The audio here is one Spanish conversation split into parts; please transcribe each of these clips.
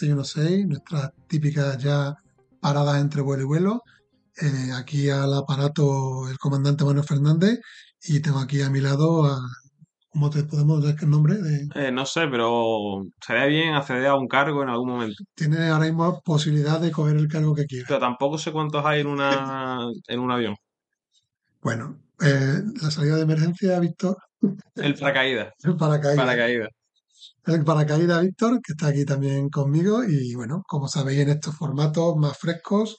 En una escala 616, nuestras típicas ya paradas entre vuelo y vuelo. Eh, aquí al aparato el comandante Manuel Fernández y tengo aquí a mi lado a... ¿Cómo te podemos dar el nombre? De, Eh, no sé, pero sería bien acceder a un cargo en algún momento. tiene ahora mismo posibilidad de coger el cargo que quiera. Pero tampoco sé cuántos hay en una en un avión. Bueno, eh, la salida de emergencia, Víctor, El paracaídas. el paracaídas. Paracaídas. El paracaídas Víctor, que está aquí también conmigo. Y bueno, como sabéis, en estos formatos más frescos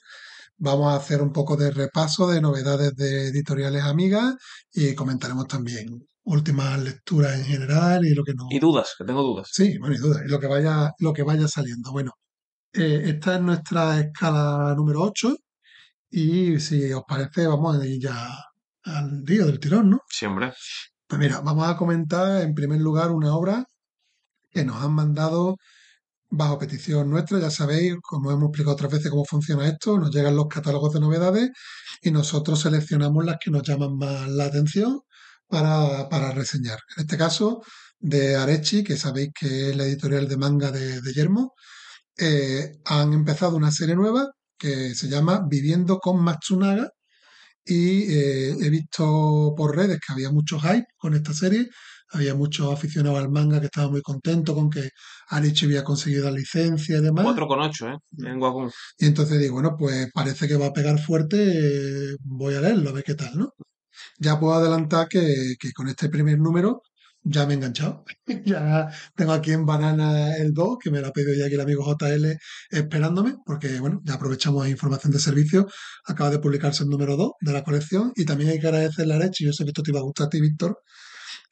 vamos a hacer un poco de repaso de novedades de editoriales amigas y comentaremos también últimas lecturas en general y lo que no. Y dudas, que tengo dudas. Sí, bueno, y duda, y lo que vaya, lo que vaya saliendo. Bueno, eh, esta es nuestra escala número 8 y si os parece, vamos a ir ya al día del tirón, ¿no? Sí, hombre. Pues mira, vamos a comentar en primer lugar una obra que nos han mandado bajo petición nuestra. Ya sabéis, como hemos explicado otras veces cómo funciona esto, nos llegan los catálogos de novedades y nosotros seleccionamos las que nos llaman más la atención para, para reseñar. En este caso, de Arechi, que sabéis que es la editorial de manga de, de Yermo, eh, han empezado una serie nueva que se llama Viviendo con Matsunaga y eh, he visto por redes que había mucho hype con esta serie, había muchos aficionados al manga que estaban muy contentos con que Arichi había conseguido la licencia y demás. 4,8, ¿eh? En Wacom. Y entonces digo, bueno, pues parece que va a pegar fuerte, eh, voy a leerlo, a ver qué tal, ¿no? Ya puedo adelantar que, que con este primer número ya me he enganchado. ya tengo aquí en banana el 2, que me lo ha pedido ya aquí el amigo JL esperándome, porque bueno, ya aprovechamos información de servicio. Acaba de publicarse el número 2 de la colección y también hay que agradecerle a Arechi, yo sé que esto te iba a gustar a ti, Víctor,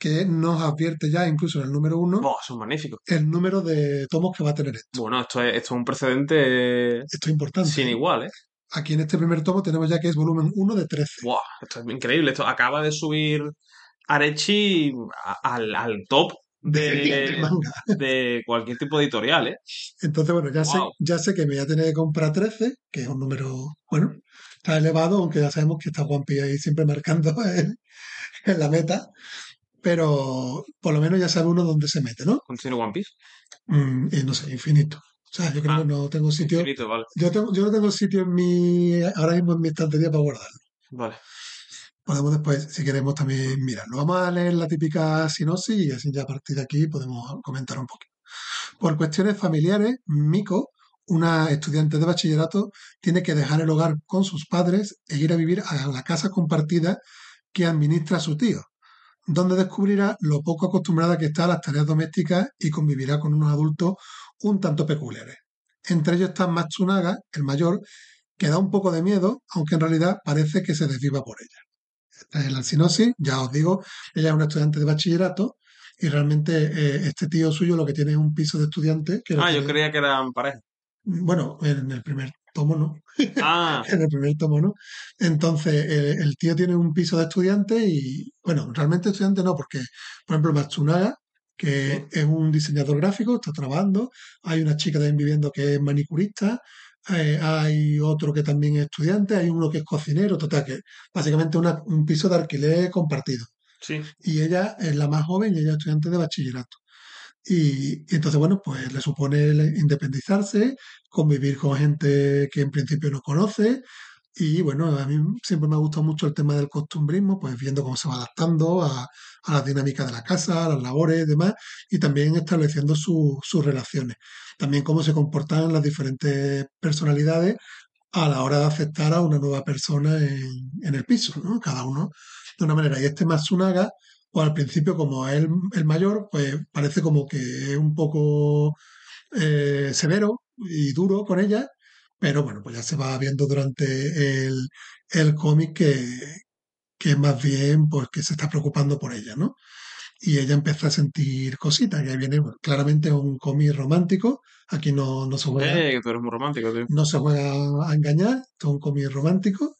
que nos advierte ya incluso en el número 1 Buah, son magníficos. el número de tomos que va a tener esto. Bueno, esto es, esto es un precedente Esto es importante. sin igual, ¿eh? Aquí en este primer tomo tenemos ya que es volumen 1 de 13. Buah, esto es increíble. Esto acaba de subir Arechi al, al top de, de cualquier tipo de editorial, ¿eh? Entonces, bueno, ya sé, Wow. ya sé que me voy a tener que comprar 13, que es un número, bueno, está elevado, aunque ya sabemos que está One Piece ahí siempre marcando en, en la meta, pero por lo menos ya sabe uno dónde se mete, ¿no? Continúa One Piece. Mm, y no sé, infinito. O sea, yo creo Ah, que no tengo sitio, Infinito, vale. yo, tengo, yo no tengo sitio en mi, ahora mismo en mi estantería para guardarlo. Vale. Podemos después, si queremos, también mirarlo. Vamos a leer la típica sinopsis y así ya a partir de aquí podemos comentar un poquito. Por cuestiones familiares, Miko, una estudiante de bachillerato, tiene que dejar el hogar con sus padres e ir a vivir a la casa compartida que administra su tío, donde descubrirá lo poco acostumbrada que está a las tareas domésticas y convivirá con unos adultos un tanto peculiares. Entre ellos está Matsunaga, el mayor, que da un poco de miedo, aunque en realidad parece que se desviva por ella. Esta es la sinopsis, ya os digo, ella es una estudiante de bachillerato y realmente eh, este tío suyo lo que tiene es un piso de estudiante que Ah, yo tiene- creía que eran pareja. bueno, en el primer tomo no, Ah, en el primer tomo no. Entonces, eh, el tío tiene un piso de estudiante y, bueno, realmente estudiante no, porque, por ejemplo, Matsunaga, que es un diseñador gráfico, está trabajando, hay una chica también viviendo que es manicurista, eh, hay otro que también es estudiante, hay uno que es cocinero, total, que básicamente una- un piso de alquiler compartido. sí. Y ella es la más joven y ella es estudiante de bachillerato. Y, entonces, bueno, pues le supone independizarse, convivir con gente que en principio no conoce. Y bueno, a mí siempre me ha gustado mucho el tema del costumbrismo, pues viendo cómo se va adaptando a, a las dinámicas de la casa, a las labores y demás, y también estableciendo su- sus relaciones. También cómo se comportan las diferentes personalidades a la hora de aceptar a una nueva persona en, en el piso, ¿no? Cada uno de una manera. Y este Matsunaga, pues al principio, como es el, el mayor, pues parece como que es un poco eh, severo y duro con ella, pero bueno, pues ya se va viendo durante el, el cómic que, que más bien pues que se está preocupando por ella, ¿no? Y ella empieza a sentir cositas, y ahí viene bueno, claramente un cómic romántico, aquí no, no se juega, Eh, que tú eres muy romántico, tío. no se juega a engañar, esto es un cómic romántico,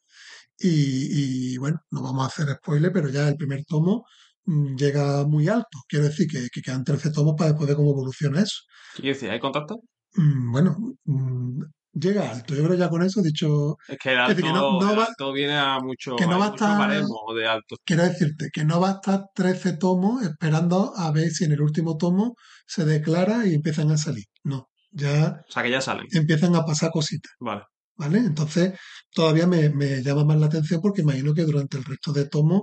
y, y, bueno, no vamos a hacer spoiler, pero ya el primer tomo llega muy alto, quiero decir que, que quedan 13 tomos para después ver cómo evoluciona eso. ¿Qué quiere decir? ¿Hay contacto? Mm, Bueno, mm, llega alto. Yo creo ya con eso he dicho, Es que el alto, decir, que no- no el va- alto viene a mucho, que no va a estar- de alto. quiero decirte que no va a estar 13 tomos esperando a ver si en el último tomo se declara y empiezan a salir. No, ya O sea, que ya salen. empiezan a pasar cositas, Vale. ¿vale? Entonces, todavía me, me llama más la atención porque imagino que durante el resto de tomos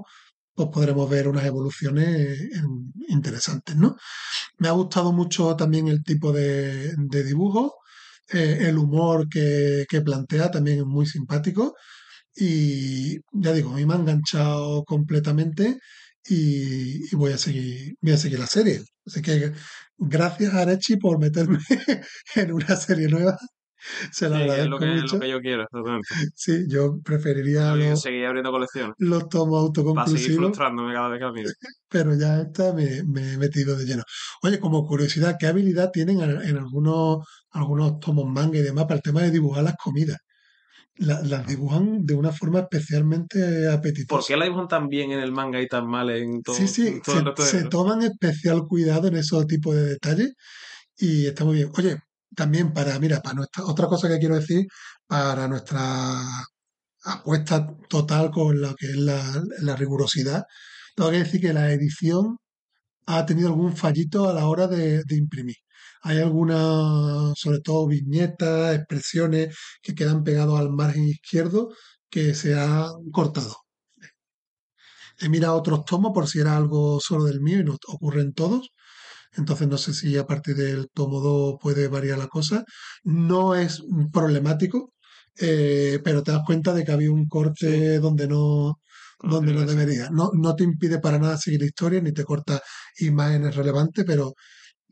pues podremos ver unas evoluciones interesantes, ¿no? Me ha gustado mucho también el tipo de, dibujo, eh, el humor que, plantea también es muy simpático y ya digo, a mí me ha enganchado completamente y, voy a seguir, voy a seguir la serie. Así que gracias Arechi por meterme en una serie nueva. Se lo Sí, es lo que, mucho. lo que yo quiero, exactamente. Sí, yo preferiría Yo los, seguir abriendo colecciones. los tomos Para seguir autoconclusivos, frustrándome cada vez que miro. pero ya esta me, me he metido de lleno. Oye, como curiosidad, ¿qué habilidad tienen en algunos, algunos tomos manga y demás para el tema de dibujar las comidas? La- las dibujan de una forma especialmente ¿Por apetitosa. qué la dibujan tan bien en el manga y tan mal en todo, Sí, sí, en todo el se, resto de- se toman especial cuidado en esos tipos de detalles y está muy bien. Oye, también para, mira, para nuestra, otra cosa que quiero decir, para nuestra apuesta total con lo que es la, rigurosidad, tengo que decir que la edición ha tenido algún fallito a la hora de, imprimir. Hay algunas, sobre todo viñetas, expresiones que quedan pegados al margen izquierdo que se han cortado. He mirado otros tomos por si era algo solo del mío y no ocurre en todos. Entonces no sé si a partir del tomo 2 puede variar la cosa. No es problemático, eh, pero te das cuenta de que había un corte donde no, donde no debería. No, no te impide para nada seguir la historia ni te corta imágenes relevantes, pero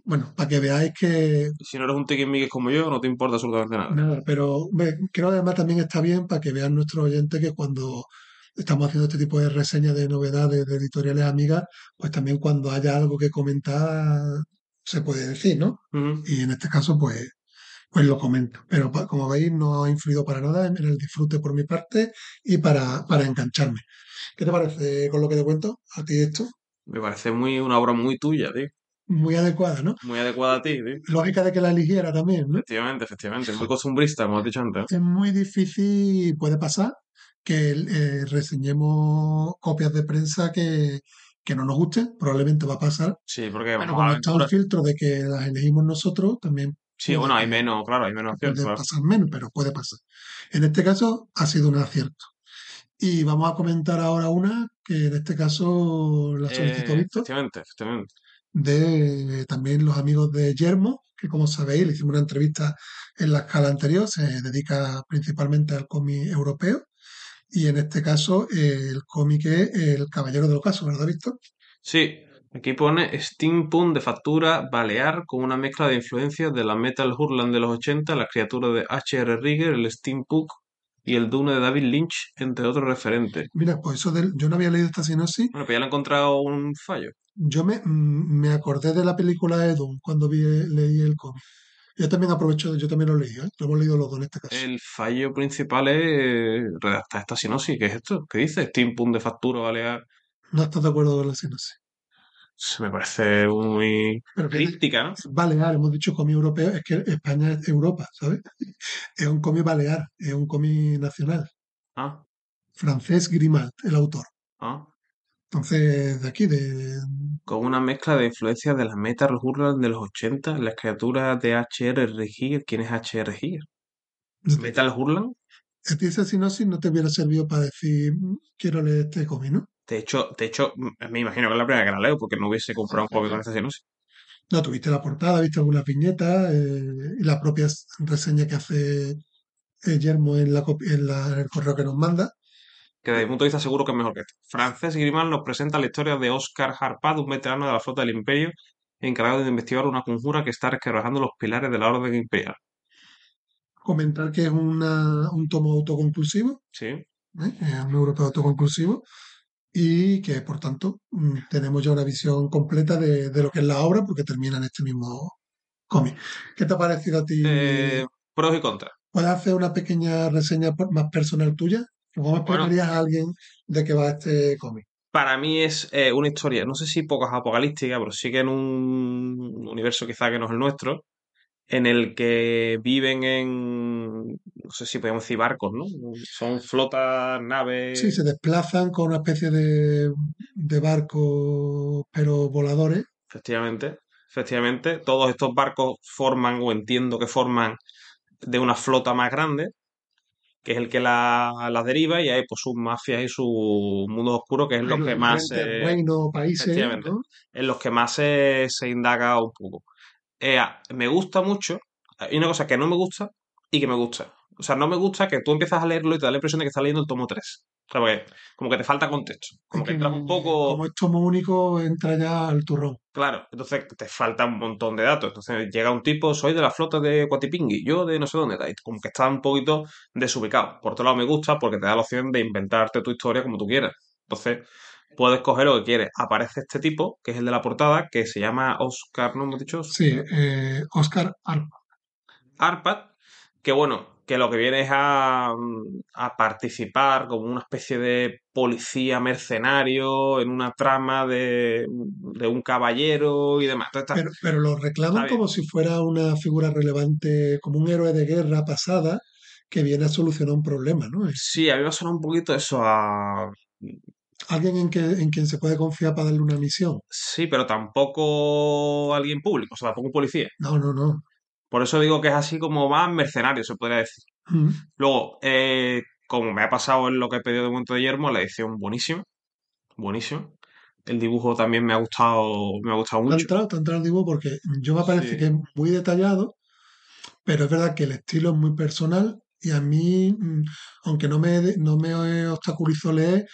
bueno, para que veáis que si no eres un tiquismiquis como yo, no te importa absolutamente nada. Nada, pero creo que además también está bien para que vean nuestros oyentes que cuando estamos haciendo este tipo de reseñas de novedades de editoriales amigas, pues también cuando haya algo que comentar se puede decir, ¿no? Y en este caso, pues, pues lo comento. Pero como veis, no ha influido para nada en el disfrute por mi parte y para, para engancharme. ¿Qué te parece con lo que te cuento? A ti esto, Me parece muy una obra muy tuya, tío. muy adecuada, ¿no? Muy adecuada a ti, tío. Lógica de que la eligiera también, ¿no? Efectivamente, efectivamente. Muy costumbrista, como has dicho antes. es muy difícil, puede pasar, que eh, reseñemos copias de prensa que, que no nos gusten, probablemente va a pasar. Sí, porque Bueno, como está el filtro de que las elegimos nosotros, también Sí, bueno, hay menos, claro, hay menos opciones. puede pasar menos, pero puede pasar. En este caso ha sido un acierto. Y vamos a comentar ahora una que en este caso la solicitó Eh, Víctor, efectivamente, efectivamente. de también los amigos de Yermo, que como sabéis le hicimos una entrevista en la escala anterior, se dedica principalmente al cómic europeo. Y en este caso eh, el cómic es El Caballero del Ocaso, ¿verdad, Víctor? Sí, aquí pone steampunk de factura balear con una mezcla de influencias de la metal hurlan de los 80, las criaturas de H.R. Rigger, el steampunk y el Dune de David Lynch, entre otros referentes. Mira, pues eso del, yo no había leído esta sinopsis. Bueno, pues ya le he encontrado un fallo. Yo me, mm, me acordé de la película de Dune cuando vi, leí el cómic. Yo también aprovecho, yo también lo leí, ¿eh? Lo hemos leído los dos en este caso. El fallo principal es redactar esta sinopsis. ¿Qué es esto? ¿Qué dice? Steampunk de factura balear. No estás de acuerdo con la sinopsis. Se me parece muy Pero que críptica, ¿no? Balear, hemos dicho cómic europeo, es que España es Europa, ¿sabes? Es un cómic balear, es un cómic nacional. Ah, Francés Grimald, el autor. ah. Entonces, de aquí, de... Con una mezcla de influencias de las Metal Hurlan de los 80, las criaturas de H.R. Giger. ¿Quién es H.R. Giger? ¿Metal Hurlan? A ti esa sinopsis no te hubiera servido para decir, "Mm, quiero leer este cómic, ¿no? De hecho, de hecho, m- me imagino que es la primera que la leo porque no hubiese comprado un cómic con esta sinopsis. No, tuviste la portada, viste algunas viñetas eh, y la propia reseña que hace eh, Yermo en, la, en, la- en el correo que nos manda. Que desde mi punto de vista seguro que es mejor que esto. Francés Grimal nos presenta la historia de Oscar Harpad, un veterano de la flota del Imperio, encargado de investigar una conjura que está resquebrajando los pilares de la Orden Imperial. Comentar que es una, un tomo autoconclusivo, Sí. ¿eh? es un europeo autoconclusivo y que por tanto mm, tenemos ya una visión completa de, de lo que es la obra porque termina en este mismo cómic. ¿Qué te ha parecido a ti? Eh, pros y contras. ¿Puedes hacer una pequeña reseña más personal tuya? ¿Cómo Bueno. explicarías a alguien de qué va este cómic? Para mí es eh, una historia, no sé si pocas apocalíptica, pero sí que en un universo quizá que no es el nuestro, en el que viven en, no sé si podemos decir barcos, ¿no? Son flotas, naves. Sí, se desplazan con una especie de, de barcos, pero voladores. Efectivamente, efectivamente. Todos estos barcos forman, o entiendo que forman, de una flota más grande, que es el que la, la deriva, y hay pues sus mafias y sus mundos oscuros, que es lo que más eh, reinos, países, en los que más se, se indaga un poco. Eh, me gusta mucho, hay una cosa que no me gusta y que me gusta. O sea, no me gusta que tú empiezas a leerlo y te da la impresión de que estás leyendo el tomo 3. O sea, porque como que te falta contexto. Como Es que que entras un poco... Como es tomo único, entra ya al turrón. Claro, entonces te falta un montón de datos. Entonces llega un tipo, soy de la flota de Coatipingui, yo de no sé dónde, y como que está un poquito desubicado. Por otro lado me gusta porque te da la opción de inventarte tu historia como tú quieras. Entonces puedes coger lo que quieres. Aparece este tipo, que es el de la portada, que se llama Oscar, ¿no hemos dicho? Sí, eh, Oscar Arpa. Arpad, que bueno, que lo que viene es a, mm, a participar como una especie de policía mercenario en una trama de, de un caballero y demás. Está- Pero, pero lo reclaman como si fuera una figura relevante, como un héroe de guerra pasada que viene a solucionar un problema, ¿no? Sí, a mí me suena un poquito eso a... alguien en, que, en quien se puede confiar para darle una misión. Sí, pero tampoco alguien público, o sea, tampoco un policía. No, no, no. Por eso digo que es así como más mercenario, se podría decir. Mm. Luego, eh, como me ha pasado en lo que he pedido de momento de Yermo, la edición buenísima. Buenísima. El dibujo también me ha gustado, me ha gustado Te ha mucho. entrado, te ha entrado el dibujo porque yo me parece Sí. que es muy detallado, pero es verdad que el estilo es muy personal y a mí, mm, aunque no me, no me obstaculizó leer,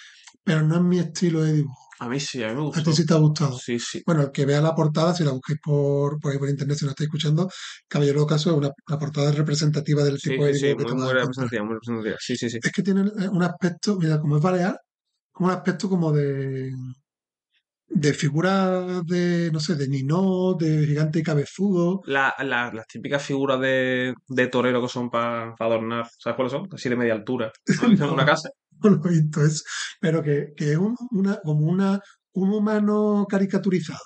pero no es mi estilo de dibujo. A mí sí, a mí me A gustó. ti sí te ha gustado. Sí, sí. Bueno, el que vea la portada, si la busquéis por, por ahí por internet, si no estáis escuchando, Caballero Ocaso es una, la portada representativa del Sí, tipo de sí, sí, muy, muy a representativa, muy representativa. Sí, sí, sí. Es que tiene eh, un aspecto, mira, como es balear, un aspecto como de, de figura de, no sé, de Ninó, de gigante y cabezudo. La- la- las típicas figuras de, de torero que son para adornar, ¿sabes cuáles son? Así de media altura. ¿No? ¿Viste en una casa? Lo he visto pero que, que es un, una, como una, un humano caricaturizado,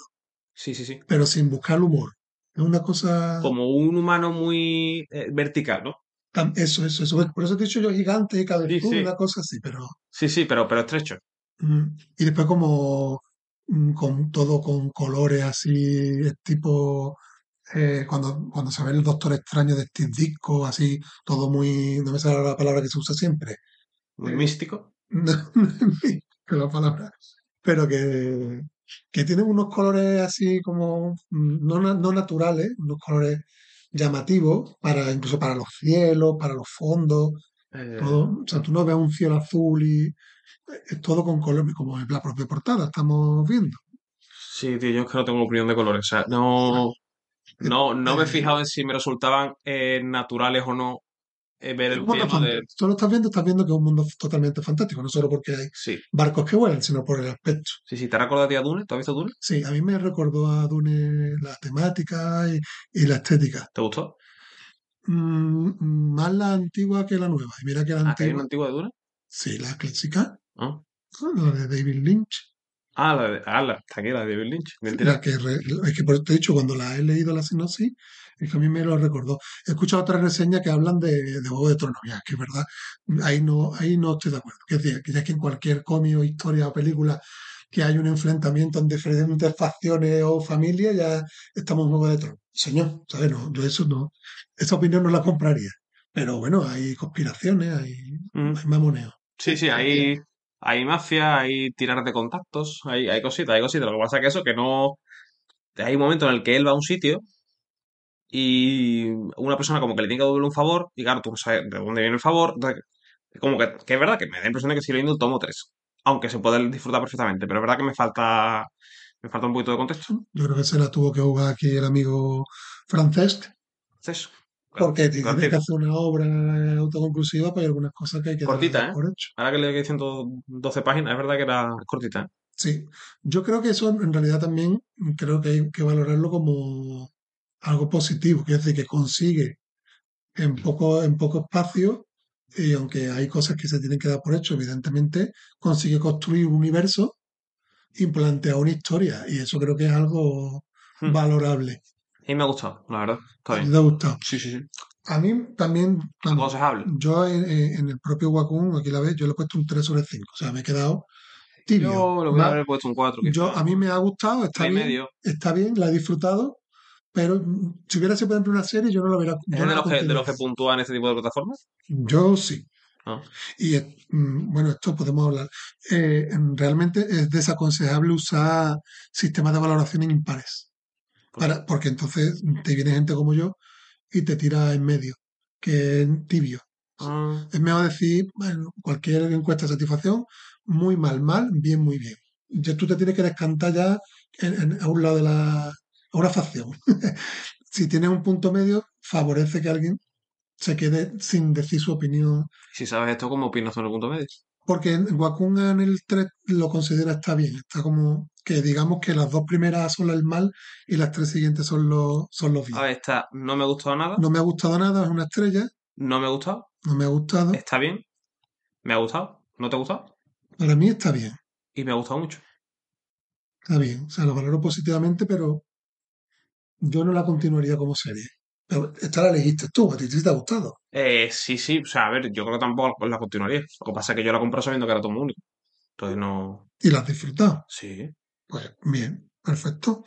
Sí, sí, sí. pero sin buscar humor. Es una cosa... Como un humano muy eh, vertical, ¿no? Eso, eso, eso. Por eso te he dicho yo gigante y cabezudo, Sí, sí. una cosa así, pero... Sí, sí, pero, pero estrecho. Mm, Y después como mm, con todo con colores así, tipo eh, cuando, cuando se ve el Doctor Extraño de Steve Ditko, así, todo muy, no me sale la palabra que se usa siempre, Muy Eh, místico. no, no es la palabra, pero que, que tiene unos colores así como mm, no, no naturales, unos colores llamativos para incluso para los cielos, para los fondos, Eh, todo, o sea, tú no ves un cielo azul y es todo con colores, como en la propia portada, estamos viendo. sí, tío, yo es que no tengo opinión de colores. O sea, no, no, no me he fijado en si me resultaban eh, naturales o no eh, ver el tema de... Tú lo estás viendo, estás viendo que es un mundo totalmente fantástico, no solo porque hay Sí, barcos que vuelan, sino por el aspecto. sí, sí. ¿Te recuerdas a Dune? ¿Tú has visto Dune? Sí, a mí me recordó a Dune la temática y, y la estética. ¿Te gustó? Mm, más la antigua que la nueva. Y mira que la Ah, que hay una antigua, antigua de Dune. sí, la clásica, Ah, la de David Lynch, ah, la de... Ah, la... Está aquí, la de David Lynch. la Mentira. que, re- es que por te he dicho, cuando la he leído la sinopsis, es que a mí me lo recordó. He escuchado otras reseñas que hablan de, de Juego de Tronos, ya, que es verdad, ahí no, ahí no estoy de acuerdo. Es decir, que ya que en cualquier cómic o historia o película que hay un enfrentamiento en diferentes facciones o familias, ya estamos en Juego de Tronos. Señor, ¿sabes? No, yo eso no, esa opinión no la compraría. Pero bueno, hay conspiraciones, hay, Mm. hay mamoneo. Sí, sí, hay, hay mafia, hay tirar de contactos, hay, hay cositas, hay cositas. Lo que pasa es que eso, que no... Hay un momento en el que él va a un sitio y una persona como que le tiene que devolver un favor y claro, tú no sabes de dónde viene el favor. entonces, como que, que es verdad que me da la impresión de que estoy leyendo el tomo 3, aunque se puede disfrutar perfectamente, pero es verdad que me falta, me falta un poquito de contexto. Yo creo que se la tuvo que jugar aquí el amigo Francesc, Entonces, porque claro, tiene que hacer una obra autoconclusiva, pues hay algunas cosas que hay que Cortita, dar ¿eh? por hecho. ahora que leo 112 páginas, es verdad que era cortita. ¿eh? Sí, yo creo que eso en realidad también creo que hay que valorarlo como algo positivo, que es decir, que consigue en poco, en poco espacio, y aunque hay cosas que se tienen que dar por hecho, evidentemente, consigue construir un universo y plantea una historia, y eso creo que es algo Hmm. valorable. Y me ha gustado, la verdad. Está ¿A ti bien. te ha gustado? Sí, sí, sí. A mí también, Aconsejable. yo en, en el propio Wacom, aquí la ves, yo le he puesto un 3 sobre 5, o sea, me he quedado tibio. Yo le voy a haber puesto un 4. Yo, a mí me ha gustado, está bien, medio. está bien, la he disfrutado, pero si hubiera sido, por ejemplo, una serie, yo no la hubiera. ¿Es no de los, que, de los que puntúan este tipo de plataformas? Yo sí. Ah. Y eh, mm, bueno, esto podemos hablar. Eh, realmente es desaconsejable usar sistemas de valoración en impares. Para, porque entonces te viene gente como yo y te tira en medio, que es tibio. Ah, Es mejor decir, bueno, cualquier encuesta de satisfacción, muy mal, mal, bien, muy bien. Ya tú te tienes que descantar ya en- en- a un lado de la, a una facción. si tienes un punto medio, favorece que alguien se quede sin decir su opinión. si sabes esto, ¿cómo opinas sobre el punto medio? Porque Wacom en el 3 lo considera está bien, está como que digamos que las dos primeras son el mal y las tres siguientes son los, son los bien. A ver, esta no me ha gustado nada. No me ha gustado nada, es una estrella, No me ha gustado. no me ha gustado. Está bien. Me ha gustado. ¿No te ha gustado? Para mí está bien. Y me ha gustado mucho. Está bien, o sea, lo valoro positivamente, pero yo no la continuaría como serie. Pero esta la elegiste tú, a ti te ha gustado. Eh, sí, sí. O sea, a ver, yo creo que tampoco la continuaría. Lo que pasa es que yo la compré sabiendo que era tomo único. Entonces no. Y la has disfrutado. Sí. Pues bien, perfecto.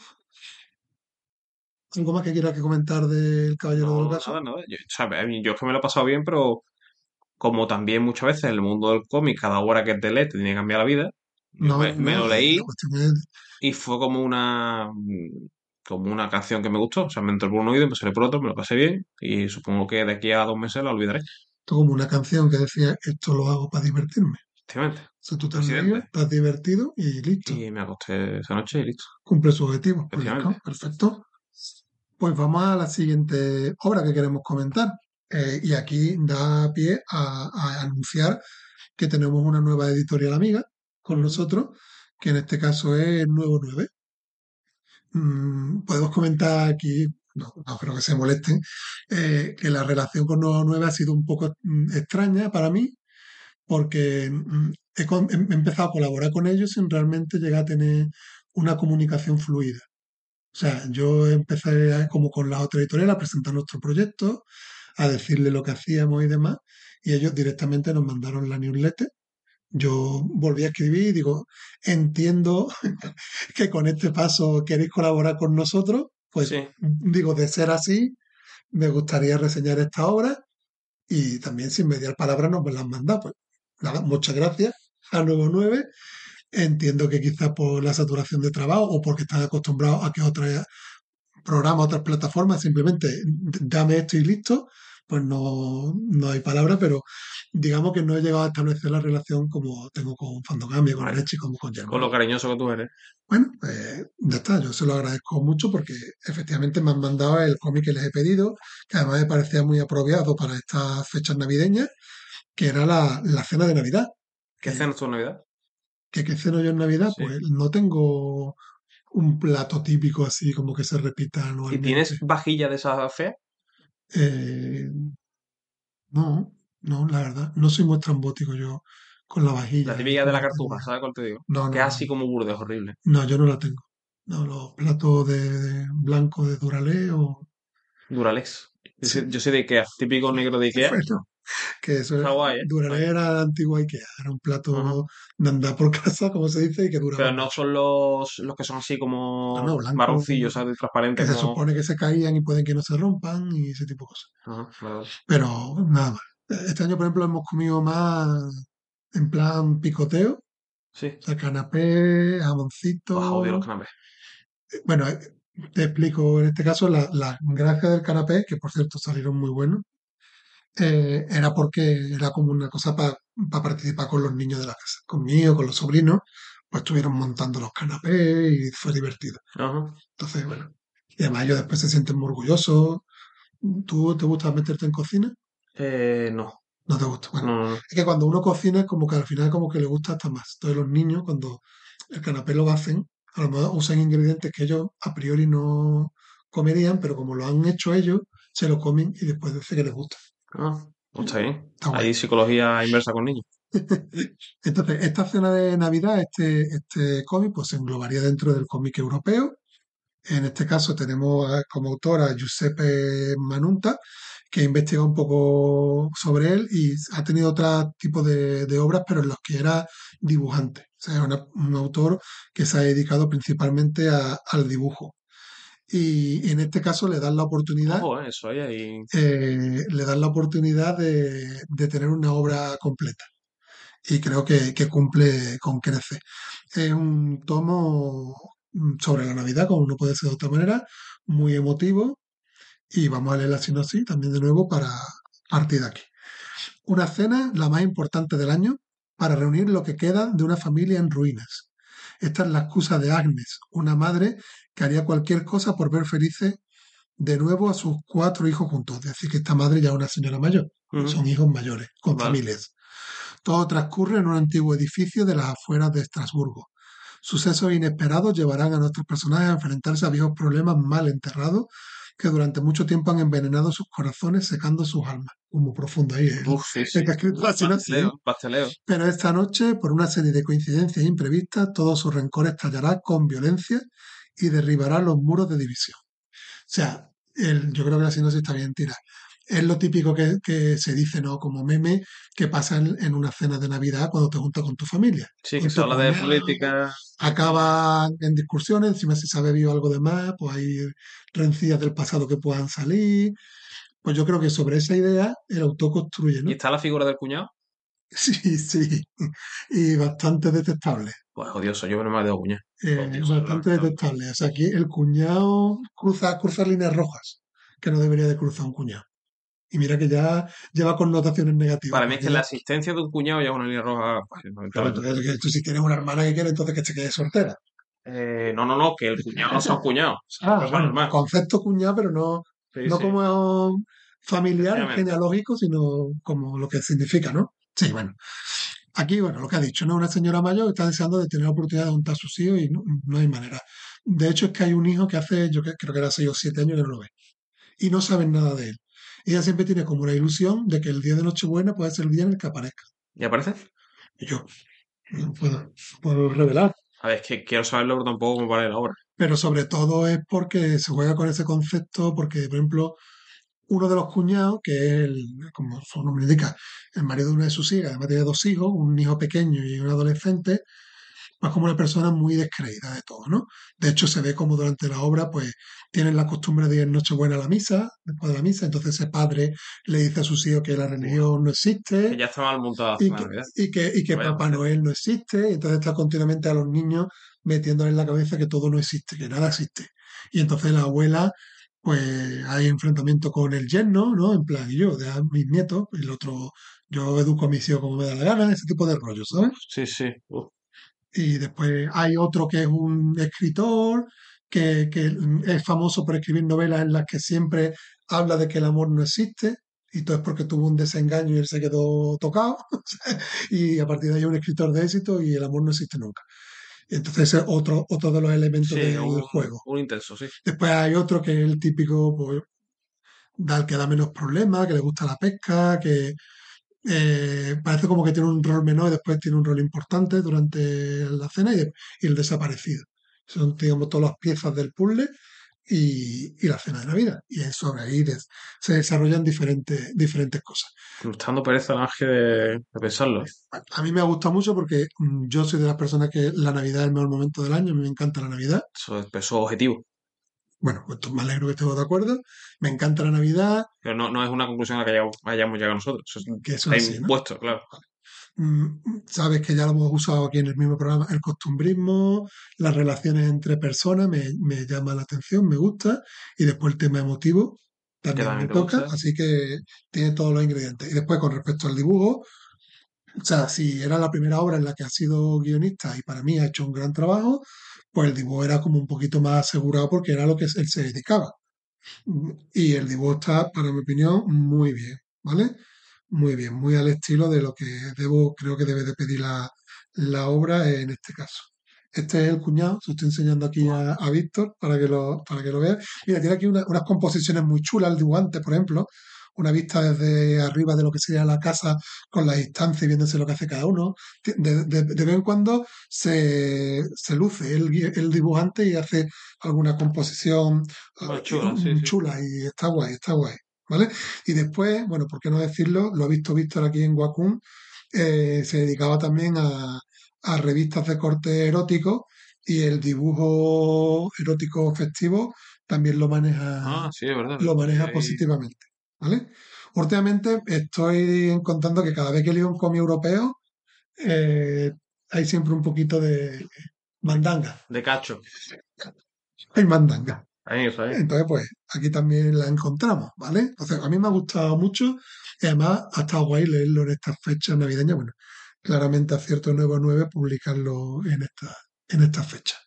¿Algo más que quieras que comentar del Caballero No, del Ocaso? nada, nada. Yo, o sea, a mí- yo es que me lo he pasado bien, pero como también muchas veces en el mundo del cómic, cada hora que te lees te tiene que cambiar la vida. No, me, lo leí y fue como una como una canción que me gustó. O sea, me entró por un oído, me salió por otro, me lo pasé bien y supongo que de aquí a dos meses la olvidaré. esto como una canción que decía, esto lo hago para divertirme. Efectivamente. O sea, tú te te has divertido y listo. Y me acosté esa noche y listo. Cumple su objetivo. Pues Efectivamente. perfecto. Pues vamos a la siguiente obra que queremos comentar. Eh, y aquí da pie a, a anunciar que tenemos una nueva editorial amiga con nosotros, que en este caso es Nuevo 9. Mm, podemos comentar aquí, no, no creo que se molesten, eh, que la relación con Nuevo 9 ha sido un poco mm, extraña para mí, porque mm, he, empezado a colaborar con ellos sin realmente llegar a tener una comunicación fluida. O sea, yo empecé como con la otra editorial a presentar nuestro proyecto, a decirle lo que hacíamos y demás, y ellos directamente nos mandaron la newsletter. Yo volví a escribir y digo, entiendo que con este paso queréis colaborar con nosotros, pues Sí. digo, de ser así, me gustaría reseñar esta obra y también sin mediar palabras nos la han mandado. Pues nada, muchas gracias a Nuevo 9. Entiendo que quizás por la saturación de trabajo o porque están acostumbrados a que otros programas, otras plataformas, simplemente dame esto y listo, pues no, no hay palabra, pero digamos que no he llegado a establecer la relación como tengo con Fandogami, con y como con Germán. Con lo cariñoso que tú eres. Bueno, pues ya está, yo se lo agradezco mucho porque efectivamente me han mandado el cómic que les he pedido, que además me parecía muy apropiado para estas fechas navideñas, que era la, la cena de Navidad. ¿Qué Que, cenas tú en Navidad? que, ¿qué ceno yo en Navidad? Sí. Pues no tengo un plato típico así como que se repita ¿Y anualmente. tienes vajilla de esas feas? Eh, no, no, la verdad, no soy muy estrambótico yo con la vajilla. La típica de la cartuja. ¿sabes cuál te digo? No, Que no, es no, así como burde, es horrible. no, yo no la tengo. No, los platos de, de blanco de Duralé o Duralex. Yo sí, yo de Ikea, típico negro de Ikea. bueno, que eso Está era- guay, ¿eh? Duralé era la antigua Ikea, era un plato de andar por casa, como se dice, y que Pero duraba no mucho. son los, los que son así No, no, como blanco, marroncillos, ¿sabes? que Transparentes, se como... supone que se caían y pueden que no se rompan y ese tipo de cosas. Pero nada más. Este año, por ejemplo, hemos comido más en plan picoteo, Sí. o sea, canapé, Pues odio los jamoncito. canapés. Bueno, eh, te explico en este caso la, la gracia del canapé, que por cierto salieron muy buenos, eh, era porque era como una cosa para participar con los niños de la casa. Conmigo, con los sobrinos, pues estuvieron montando los canapés y fue divertido. Ajá. Entonces, bueno, y además ellos después se sienten muy orgullosos. ¿Tú te gusta meterte en cocina? Eh, no. No te gusta. Bueno, No, no, no. es que cuando uno cocina es como que al final como que le gusta hasta más. Entonces los niños cuando el canapé lo hacen, a lo mejor usan ingredientes que ellos a priori no comerían, pero como lo han hecho ellos, se lo comen y después dice que les gusta. Ah, está bien. Está guay. Hay psicología inversa con niños. Entonces, esta cena de Navidad, este, este cómic, pues se englobaría dentro del cómic europeo. En este caso tenemos como autor a Giuseppe Manunta, que ha investigado un poco sobre él y ha tenido otro tipo de, de obras, pero en los que era dibujante. O sea, una- un autor que se ha dedicado principalmente a- al dibujo. Y en este caso le dan la oportunidad, Ojo, eh, eso ahí, ahí. eh, le dan la oportunidad de, de tener una obra completa. Y creo que, que cumple con crece. Es un tomo mm, sobre la Navidad, como no puede ser de otra manera, muy emotivo. Y vamos a leer la sinopsis también de nuevo para partir de aquí. Una cena, la más importante del año, para reunir lo que queda de una familia en ruinas. Esta es la excusa de Agnes, una madre que haría cualquier cosa por ver felices de nuevo a sus cuatro hijos juntos. Es decir, que esta madre ya es una señora mayor, son hijos mayores, con Vale. familias. Todo transcurre en un antiguo edificio de las afueras de Estrasburgo. Sucesos inesperados llevarán a nuestros personajes a enfrentarse a viejos problemas mal enterrados que durante mucho tiempo han envenenado sus corazones, secando sus almas. Como profundo ahí el, Uf, sí, sí. el que ha escrito la sinopsis, ¿eh? Pasteleo, pasteleo. Pero esta noche, por una serie de coincidencias imprevistas, todo su rencor estallará con violencia y derribará los muros de división. O sea, el- yo creo que la sinopsis está bien tirada. Es lo típico que, que se dice, ¿no? Como meme que pasa en, en una cena de Navidad cuando te juntas con tu familia. Sí, que se habla de política. Acaba en discusiones, encima si se ha bebido algo de más, pues hay rencillas del pasado que puedan salir. Pues yo creo que sobre esa idea el autor construye, ¿no? ¿Y está la figura del cuñado? Sí, sí. Y bastante detestable. Pues odioso, yo no me dejo cuñado. Eh, bastante detestable. O sea, aquí el cuñado cruza, cruza líneas rojas, que no debería de cruzar un cuñado. Y mira que ya lleva connotaciones negativas. Para mí es que la existencia de un cuñado ya es una línea roja. pues, Claro, entonces, tú si tienes una hermana que quiere, entonces que se quede soltera. Eh, no, no, no, que el cuñado no sea un cuñado. Ah, Cosa bueno, concepto cuñado, pero no, Sí, no sí. como familiar, genealógico, sino como lo que significa, ¿no? Sí, bueno. Aquí, bueno, lo que ha dicho, ¿no? Una señora mayor está deseando de tener la oportunidad de juntar a sus hijos y no, no hay manera. De hecho, es que hay un hijo que hace, yo creo que era 6 o 7 años que no lo ve. Y no saben nada de él. Ella siempre tiene como una ilusión de que el día de Nochebuena puede ser el día en el que aparezca. ¿Y aparece? Y yo no puedo, no puedo revelar. A ver, es que quiero saberlo, pero tampoco como vale la obra. Pero sobre todo es porque se juega con ese concepto, porque, por ejemplo, uno de los cuñados, que es, el, como su nombre indica, el marido de una de sus hijas, además tiene dos hijos, un hijo pequeño y un adolescente, pues como una persona muy descreída de todo, ¿no? De hecho, se ve como durante la obra, pues, tienen la costumbre de ir en Nochebuena a la misa, después de la misa, entonces ese padre le dice a sus hijos que la religión no existe, Que ya está mal montada y que, y que, y que Papá. Noel no existe, y entonces está continuamente a los niños metiéndole en la cabeza que todo no existe, que nada existe. Y entonces la abuela pues hay enfrentamiento con el yerno, ¿no? En plan, y yo, de a mis nietos, y el otro, yo educo a mis hijos como me da la gana, ese tipo de rollo, ¿sabes? Sí, sí. Y después hay otro que es un escritor, que, que es famoso por escribir novelas en las que siempre habla de que el amor no existe, y todo es porque tuvo un desengaño y él se quedó tocado, y a partir de ahí es un escritor de éxito y el amor no existe nunca. Entonces es otro, otro de los elementos Sí, del un, juego. un intenso, sí. Después hay otro que es el típico, pues, da que da menos problemas, que le gusta la pesca, que eh, parece como que tiene un rol menor y después tiene un rol importante durante la cena y, de- y el desaparecido. Son, digamos, todas las piezas del puzzle y, y la cena de Navidad. Y sobre ahí se desarrollan diferentes, diferentes cosas. Pereza nada más que de, de pensarlo. A mí me ha gustado mucho porque mm, yo soy de las personas que la Navidad es el mejor momento del año, a mí me encanta la Navidad. Eso es peso objetivo. Bueno, pues me alegro que estemos de acuerdo. Me encanta la Navidad, Pero no, no es una conclusión a la que hayamos, llegado nosotros. Eso es- que eso claro. Sabes que ya lo hemos usado aquí en el mismo programa, el costumbrismo, las relaciones entre personas me, me llama la atención, me gusta, y después el tema emotivo también me toca, gusta. así que tiene todos los ingredientes. Y después con respecto al dibujo, o sea, si era la primera obra en la que ha sido guionista y para mí ha hecho un gran trabajo, pues el dibujo era como un poquito más asegurado porque era lo que él se dedicaba. Mm, Y el dibujo está, para mi opinión, muy bien, ¿vale? Muy bien, muy al estilo de lo que debo, creo que debe de pedir la, la obra en este caso. Este es el cuñado, se lo estoy enseñando aquí a, a Víctor para que lo, para que lo vea. Mira, tiene aquí una- unas composiciones muy chulas, el dibujante, por ejemplo, una vista desde arriba de lo que sería la casa con las instancias y viéndose lo que hace cada uno. De, de- de vez en cuando se, se luce el, el dibujante y hace alguna composición sí, chula y está guay, está guay. ¿Vale? Y después, bueno, ¿por qué no decirlo? Lo ha visto Víctor aquí en Wacom, eh, se dedicaba también a, a revistas de corte erótico y el dibujo erótico festivo también lo maneja, Ah, sí, lo maneja positivamente. ¿Vale? Últimamente estoy encontrando que cada vez que leo un cómic europeo eh, hay siempre un poquito de mandanga. De cacho. Hay mandanga. Eso ahí. Entonces, pues aquí también la encontramos, ¿vale? Entonces, a mí me ha gustado mucho y además ha estado guay leerlo en estas fechas navideñas. Bueno, claramente acierto 9 a 9 publicarlo en esta, en estas fechas.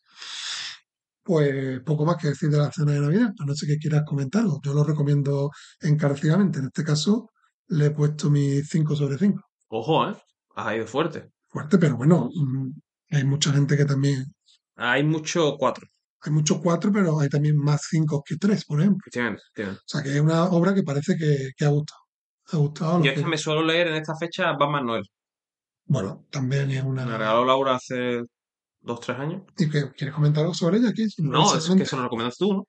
Pues poco más que decir de la cena de Navidad, a no ser que quieras comentarlo. Yo lo recomiendo encarecidamente. En este caso, le he puesto mi 5 sobre 5. Ojo, ¿eh? Has ido fuerte. Fuerte, pero bueno, mm, hay mucha gente que también. Hay mucho cuatro. Hay muchos 4, pero hay también más 5 que 3, por ejemplo. Efectivamente, efectivamente. O sea que es una obra que parece que, que ha gustado. Ha gustado. Yo es que- que me suelo leer en esta fecha Batman Noel. Bueno, también es Me una. regaló Laura hace dos, tres años. ¿Y qué, quieres comentar algo sobre ella aquí? No, es que se lo recomendaste tú, ¿no?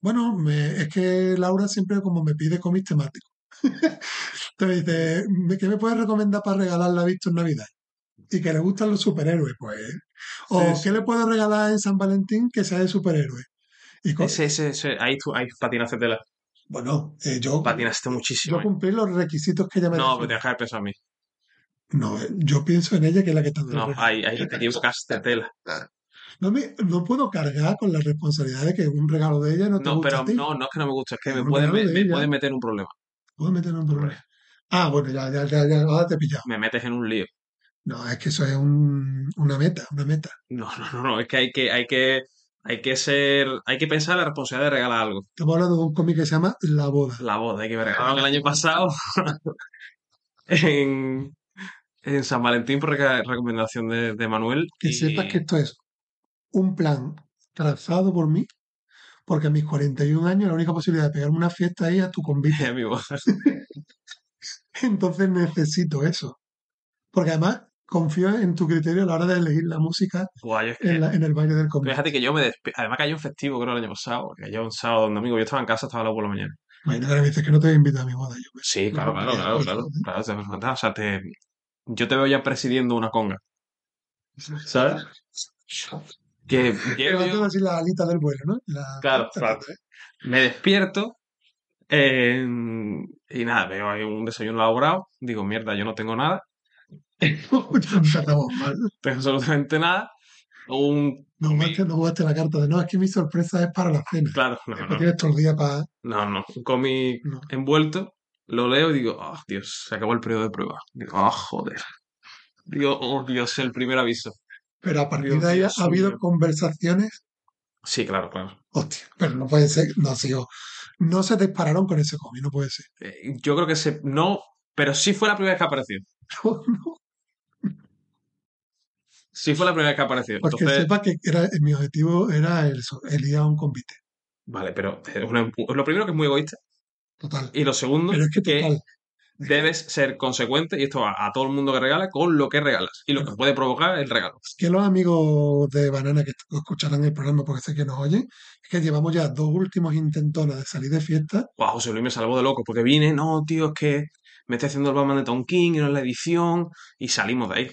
Bueno, me- es que Laura siempre como me pide cómics temáticos. Entonces dice, "¿Me- ¿qué me puedes recomendar para regalarle a Víctor en Navidad? Y que le gustan los superhéroes, pues. O Sí, sí. ¿qué le puedo regalar en San Valentín que sea de? Y co- Ese, ese, ese. Ahí, tú, ahí patinaste tela. bueno, eh, yo, Patinaste muchísimo. yo ¿eh? cumplí los requisitos que ella me No, pero tienes que haber pensado en mí. No, eh, yo pienso en ella que es la que está No, ahí, ahí te equivocaste tela. No, me, no puedo cargar con la responsabilidad de que un regalo de ella no te No, gusta pero a ti. no, no es que no me guste, es que me Un puede, regalo me, de me meter en un problema. Puedo meter en un problema. Ah, bueno, ya, ya, ya, ya, ahora te he pillado. Me metes en un lío. No, es que eso es un- una meta, una meta. No, no, no, no, es que hay que, hay que, hay que ser, hay que pensar en la responsabilidad de regalar algo. Estamos hablando de un cómic que se llama La Boda. La boda, hay que ver. Regalaron el año pasado en, en San Valentín por recomendación de, de Manuel. Que y- sepas que esto es un plan trazado por mí, porque a mis 41 años la única posibilidad de pegarme una fiesta es a tu convite. a mi boda. Entonces necesito eso. Porque además confío en tu criterio a la hora de elegir la música es que- en, la- en el baile del convite. Fíjate que yo me despe- Además cayó un festivo, creo, el año pasado. Que cayó un sábado, un domingo. Yo estaba en casa, estaba a las por la mañana. Imagínate que me dices que no te voy a mi boda. Yo, pues, Sí, claro, claro, claro, claro. O sea, te, yo te veo ya presidiendo una conga. ¿Sabes? Que yo, así la alita del vuelo, ¿no? La- Claro, claro. me despierto eh, y nada, veo ahí un desayuno elaborado. Digo, mierda, yo no tengo nada. Empezamos mal. tengo absolutamente nada. Un No jugaste, no jugaste la carta de no, es que mi sorpresa es para la cena. Claro, no, No no, tienes todo el día para. no, no. Un cómic No. envuelto, lo leo y digo, oh, Dios, se acabó el periodo de prueba. Digo, oh, joder. Digo, oh, Dios, el primer aviso. Pero a partir Dios, de ahí Dios ha habido conversaciones. Sí, claro, claro. Hostia, pero no puede ser. No, sigo. No se dispararon con ese cómic, no puede ser. Eh, yo creo que se, no, pero sí fue la primera vez que apareció. No, Sí fue la primera vez que apareció. Pues que Entonces, sepa que era, mi objetivo era el, el ir a un convite. vale, pero es una- lo primero que es muy egoísta Total. y lo segundo Pero es que debes ser consecuente, y esto va a todo el mundo que regala, con lo que regalas y lo que puede provocar el regalo. que los amigos de Banana que escucharán el programa porque sé que nos oyen, es que llevamos ya dos últimos intentonas de salir de fiesta. Guau, José Luis me salvó de loco porque vine, no, tío, es que me estoy haciendo el Batman de Tom King y no es la edición y salimos de ahí.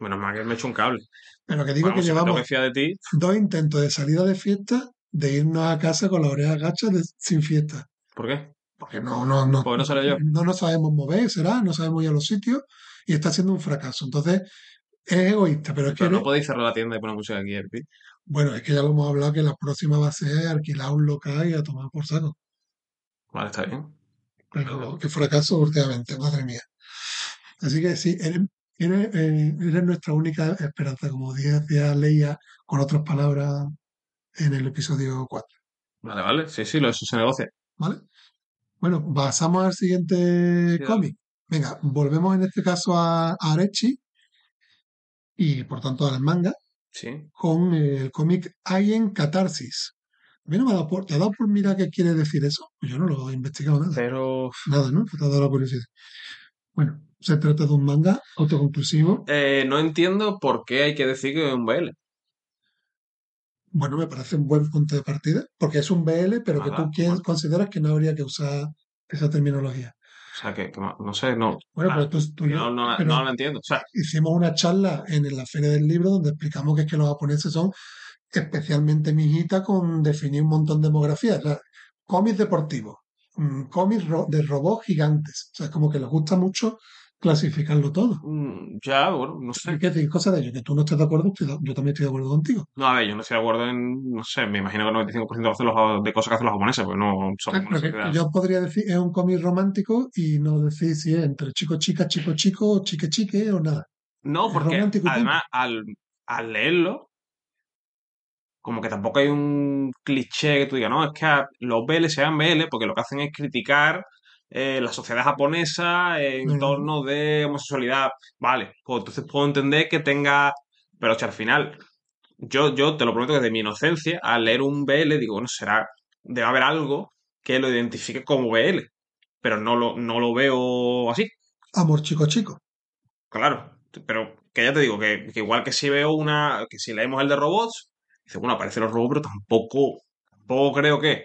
Menos mal que me he hecho un cable. Pero que digo Vamos, que llevamos de ti, dos intentos de salida de fiesta, de irnos a casa con las orejas gachas de- sin fiesta. ¿por qué? Porque no, no, no, Porque no yo. no nos sabemos mover, será, no sabemos ir a los sitios y está siendo un fracaso. Entonces, es egoísta, pero es que no eres- podéis cerrar la tienda y poner música aquí, Erpi. bueno, es que ya lo hemos hablado que la próxima va a ser alquilar un local y a tomar por saco. Vale, está bien. Pero qué fracaso últimamente, madre mía. Así que sí, eres, eh, eres nuestra única esperanza, como decía Leia con otras palabras en el episodio 4. Vale, vale. Sí, sí, lo eso se negocia. ¿Vale? Bueno, pasamos al siguiente Sí, cómic. Venga, volvemos en este caso a, a Arechi y por tanto al manga Sí. con el cómic Ayen Catarsis. A mí no me ha dado por, ¿te ha dado por mirar qué quiere decir eso? Pues yo no lo he investigado nada. Pero Nada, ¿no? Te ha dado la curiosidad. Bueno, se trata de un manga autoconclusivo. eh, no entiendo por qué hay que decir que es un BL. Bueno, me parece un buen punto de partida, porque es un BL, pero que tú bueno. consideras que no habría que usar esa terminología. O sea, que, que no sé, no. Bueno, ah, pero tú, tú no, no, pero no lo entiendo. O sea, hicimos una charla en la Feria del Libro donde explicamos que es que los japoneses son especialmente mijitas con definir un montón de demografías. La- Cómics deportivos, mm, cómics ro- de robots gigantes. O sea, como que les gusta mucho clasificarlo todo. mm, ya, bueno, no sé. Hay que decir cosas de ello, que tú no estés de acuerdo, yo también estoy de acuerdo contigo. No, a ver, yo no estoy de acuerdo en, no sé, me imagino que el 95% de los- de cosas que hacen los japoneses, pues no son Claro, que sociedad. yo podría decir es un cómic romántico y no decir si es entre chico chica, chico chico, chique chique o nada. No, porque además al, al leerlo, como que tampoco hay un cliché que tú digas, no, es que a- los BL se llaman BL porque lo que hacen es criticar eh, la sociedad japonesa en No, no. torno de homosexualidad. Vale, pues entonces puedo entender que tenga, pero que al final, yo, yo te lo prometo que de mi inocencia, al leer un BL, digo, bueno, será, debe haber algo que lo identifique como BL, pero no lo, no lo veo así. Amor chico chico. Claro, pero que ya te digo, que, que igual que si veo una, que si leemos el de robots, dice, bueno, aparecen los robots, pero tampoco, tampoco creo que,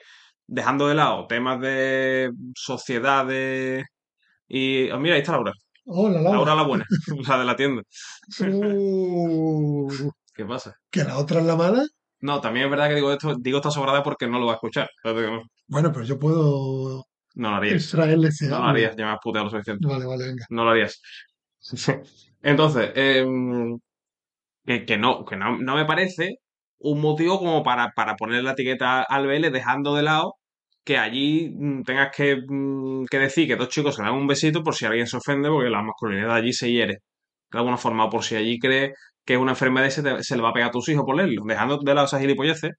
dejando de lado temas de sociedades y... ah, mira, ahí está Laura. Hola, Laura Laura. la buena, la de la tienda. Uh, ¿Qué pasa? que la otra es la mala. No, también es verdad que digo esto, digo esta sobrada porque no lo va a escuchar. Bueno, pero yo puedo no lo harías. extraerle ese No lo harías, ya me has puteado lo suficiente. Vale, vale, venga. No lo harías. Entonces, em, que, que no, que no, no me parece un motivo como para, para poner la etiqueta al BL dejando de lado que allí mm, tengas que, mm, que decir que dos chicos se dan un besito por si alguien se ofende porque la masculinidad allí se hiere. De alguna forma, o por si allí cree que es una enfermedad se, te- se le va a pegar a tus hijos por leerlo. Dejando de lado esas gilipolleces,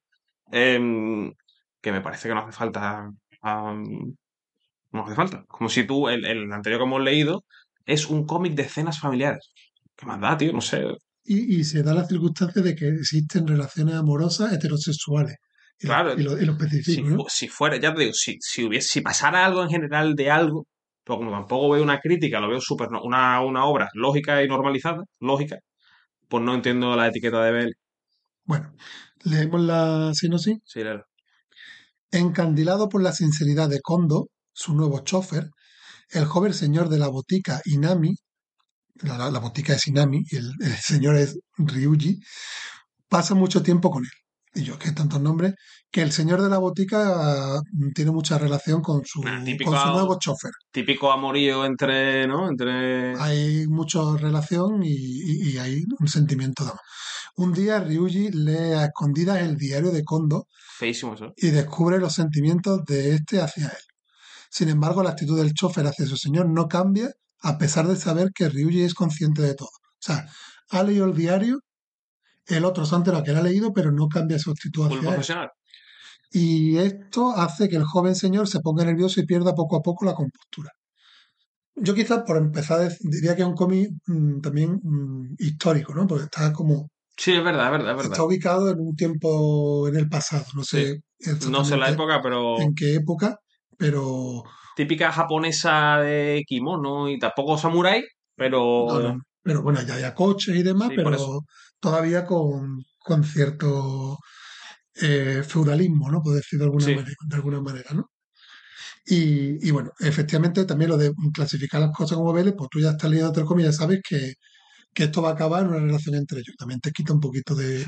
em, que me parece que no hace falta. no hace falta. Como si tú, el, anterior que hemos leído, es un cómic de escenas familiares. ¿Qué más da, tío? No sé. Y se da la circunstancia de que existen relaciones amorosas heterosexuales. Y lo- Claro, y lo, y lo Si, fuera, ya te digo, si, si hubiese, si pasara algo en general de algo, pero como tampoco veo una crítica, lo veo súper, una, una obra lógica y normalizada, lógica, pues no entiendo la etiqueta de Bell. Bueno, leemos la sinopsis. Sí, léelo. Encandilado por la sinceridad de Kondo, su nuevo chofer, el joven señor de la botica Inami, la, la- la botica es Inami y el, el señor es Ryuji, pasa mucho tiempo con él. Y yo que tantos nombres, que el señor de la botica mm, tiene mucha relación con su, Nah, típico- con su nuevo chofer. Típico amorío entre, ¿no? Entre... Hay mucha relación y, y- y hay un sentimiento de amor. Un día Ryuji lee a escondidas el diario de Kondo Feísimo eso. y descubre los sentimientos de este hacia él. Sin embargo, la actitud del chofer hacia su señor no cambia a pesar de saber que Ryuji es consciente de todo. O sea, ha leído el diario, el otro enterado que lo ha leído, pero no cambia su actitud hacia él. Y esto hace que el joven señor se ponga nervioso y pierda poco a poco la compostura. Yo quizás por empezar diría que es un cómic mm, también mm, histórico, ¿no? Porque está como Sí, es verdad, es verdad, es verdad. está ubicado en un tiempo en el pasado, no sé No sé la época, pero en qué época, pero típica japonesa de kimono y tampoco samurái, pero no, no, pero bueno, ya hay coches y demás, Sí, pero. Todavía con, con cierto eh, feudalismo, ¿no? Por decir de alguna Sí. manera, de alguna manera, ¿no? Y, y bueno, efectivamente también lo de clasificar las cosas como veles, pues tú ya estás leyendo cómic, ya sabes que, que esto va a acabar en una relación entre ellos. También te quita un poquito de,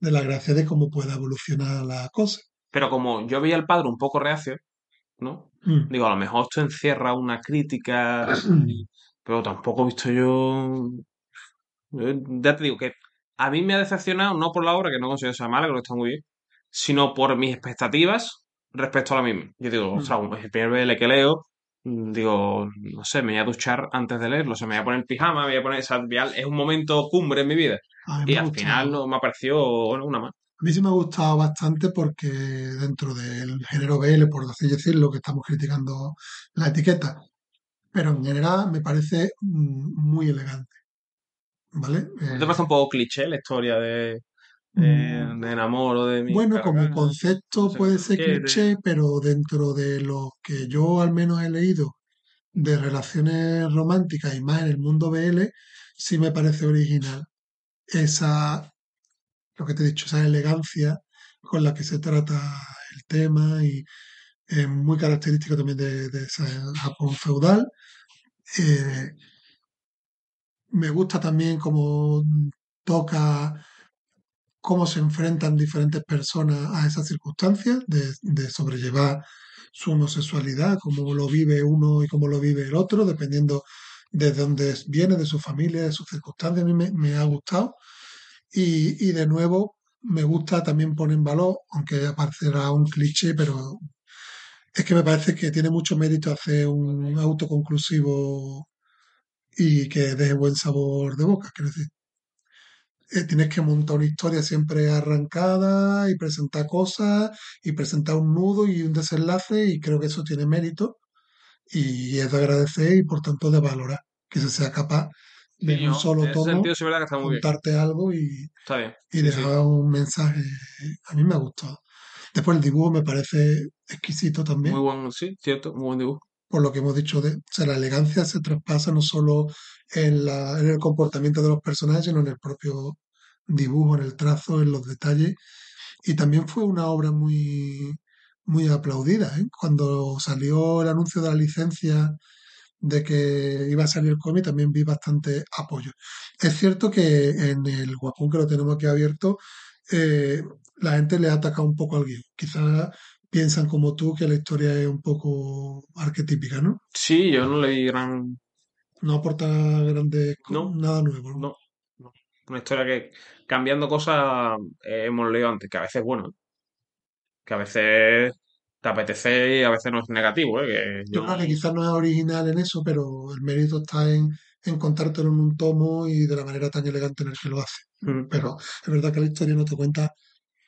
de la gracia de cómo pueda evolucionar la cosa. Pero como yo veía al padre un poco reacio, ¿no? Mm. Digo, a lo mejor esto encierra una crítica, pero tampoco he visto yo Ya te digo que a mí me ha decepcionado, no por la obra, que no considero sea mala, creo que está muy bien, sino por mis expectativas respecto a la misma. Yo digo, Mm. ostras, es el primer BL que leo, mm, digo, no sé, me voy a duchar antes de leerlo, o sea, me voy a poner pijama, me voy a poner, o sea, es un momento cumbre en mi vida. A mí me Y al gustado. final no me ha parecido, bueno, una más. A mí sí me ha gustado bastante porque dentro del género BL, por así decirlo, que estamos criticando la etiqueta, pero en general me parece mm, muy elegante. ¿Vale? ¿No Eh, te parece un poco cliché la historia de, eh, mm, de enamoro de mi bueno, como concepto puede ser cliché, pero dentro de lo que yo al menos he leído de relaciones románticas y más en el mundo BL, sí me parece original esa, lo que te he dicho, esa elegancia con la que se trata el tema y es muy característico también de, de ese Japón feudal. Eh, me gusta también cómo toca cómo se enfrentan diferentes personas a esas circunstancias de, sobrellevar su homosexualidad, cómo lo vive uno y cómo lo vive el otro, dependiendo de dónde viene, de su familia, de sus circunstancias. A mí me, ha gustado. Y, y de nuevo, me gusta también poner en valor, aunque parecerá un cliché, pero es que me parece que tiene mucho mérito hacer un autoconclusivo y que deje buen sabor de boca. Quiero decir, eh, tienes que montar una historia siempre arrancada y presentar cosas y presentar un nudo y un desenlace y creo que eso tiene mérito y es de agradecer y por tanto de valorar que se sea capaz de Sí, en un solo en ese tono sentido sí es verdad que está muy bien. contarte algo y, y sí. dejar un mensaje. A mí me ha gustado. Después el dibujo me parece exquisito también, Muy buen, sí, cierto, muy buen dibujo. Por lo que hemos dicho de, o sea, la elegancia se traspasa no solo en, la, en el comportamiento de los personajes, sino en el propio dibujo, en el trazo, en los detalles. Y también fue una obra muy, muy aplaudida. ¿eh? Cuando salió el anuncio de la licencia de que iba a salir el cómic, también vi bastante apoyo. Es cierto que en el Wacom, que lo tenemos aquí abierto, eh, la gente le ha atacado un poco al guion. Quizás piensan como tú que la historia es un poco arquetípica, ¿no? Sí, yo no le vi gran. No aporta grandes, No, nada nuevo. ¿no? no, no. Una historia que cambiando cosas eh, hemos leído antes, que a veces es bueno, ¿eh? que a veces te apetece y a veces no es negativo, ¿eh? Que Yo yo creo que quizás no es original en eso, pero el mérito está en, en contártelo en un tomo y de la manera tan elegante en el que lo hace. Mm. Pero es verdad que la historia no te cuenta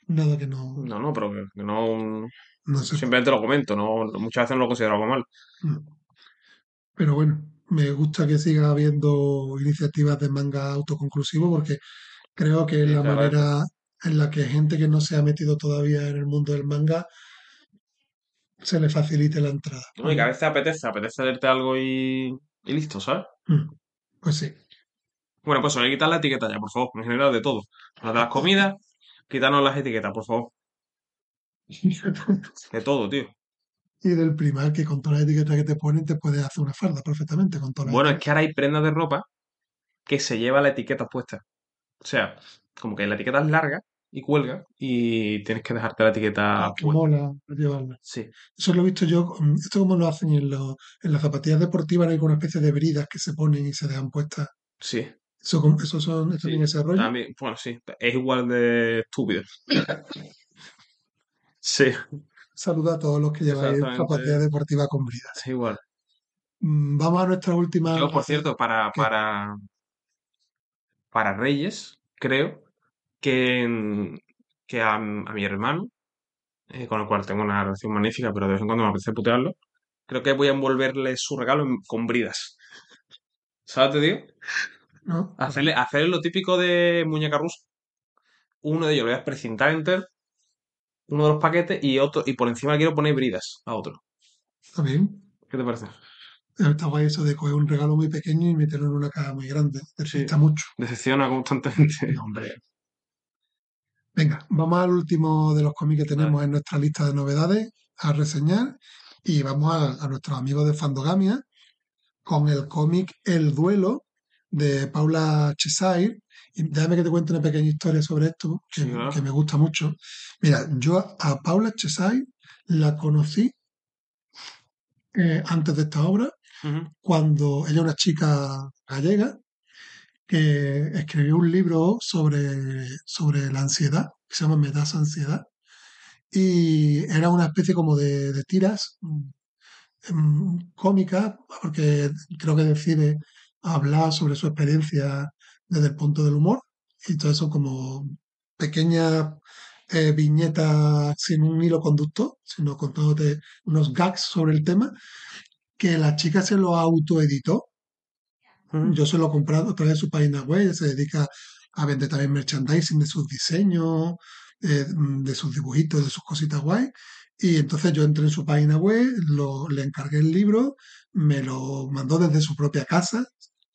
nada que no, No, no, pero que no. No se Simplemente lo comento, no, muchas veces no lo considero algo mal. Mm. Pero bueno, me gusta que siga habiendo iniciativas de manga autoconclusivo porque creo que es Sí, la manera en la que gente que no se ha metido todavía en el mundo del manga se le facilite la entrada. No, y que a veces apetece, apetece leerte algo y, y listo, ¿sabes? Mm, Pues sí. Bueno, pues le quitar la etiqueta ya, por favor, en general de todo. Las de las comidas, quitarnos las etiquetas, por favor. De todo, tío. Y del primar que con todas las etiquetas que te ponen te puedes hacer una farda perfectamente con todas las Bueno, es que ahora hay prendas de ropa que se lleva la etiqueta puesta. O sea, como que la etiqueta es larga y cuelga y tienes que dejarte la etiqueta Ah, que puesta. mola llevarla. Sí, Eso lo he visto yo, mm, esto como lo hacen en, los, en las zapatillas deportivas, hay una especie de bridas que se ponen y se dejan puestas. sí, Eso, eso son, es sí. también ese rollo. También, bueno, sí, es igual de estúpido. Sí, Saluda a todos los que lleváis zapatillas deportivas con bridas. es igual. Mm, Vamos a nuestra última. Yo, por cierto, para, ¿Qué? para, para Reyes, creo que, en- que a, a mi hermano, eh, con el cual tengo una relación magnífica, pero de vez en cuando me apetece putearlo, creo que voy a envolverle su regalo en- con bridas. ¿Sabes, te digo? ¿no? Hacerle, hacerle lo típico de muñeca rusa. Uno de ellos lo voy a precintar entero, uno de los paquetes, y otro, y por encima quiero poner bridas a otro. Está bien. ¿Qué te parece? Está guay eso de coger un regalo muy pequeño y meterlo en una caja muy grande. Despista mucho. Decepciona constantemente. No, hombre. Venga, vamos al último de los cómics que tenemos en nuestra lista de novedades a reseñar y vamos a, a nuestros amigos de Fandogamia con el cómic El Duelo de Paula Chesair. Y déjame que te cuente una pequeña historia sobre esto que, Sí, claro. que me gusta mucho. Mira, yo a Paula Chesair la conocí eh, antes de esta obra cuando ella es una chica gallega que escribió un libro sobre, sobre la ansiedad, que se llama Me das ansiedad, y era una especie como de, de tiras mm, mm, cómicas, porque creo que decide hablar sobre su experiencia desde el punto del humor, y todo eso como pequeñas eh, viñetas sin un hilo conductor, sino contándote unos gags sobre el tema, que la chica se lo autoeditó Ujú. yo se lo he comprado a través de su página web, se dedica a vender también merchandising de sus diseños, eh, mm, de sus dibujitos, de sus cositas guay. Y entonces yo entré en su página web, lo, le encargué el libro, me lo mandó desde su propia casa,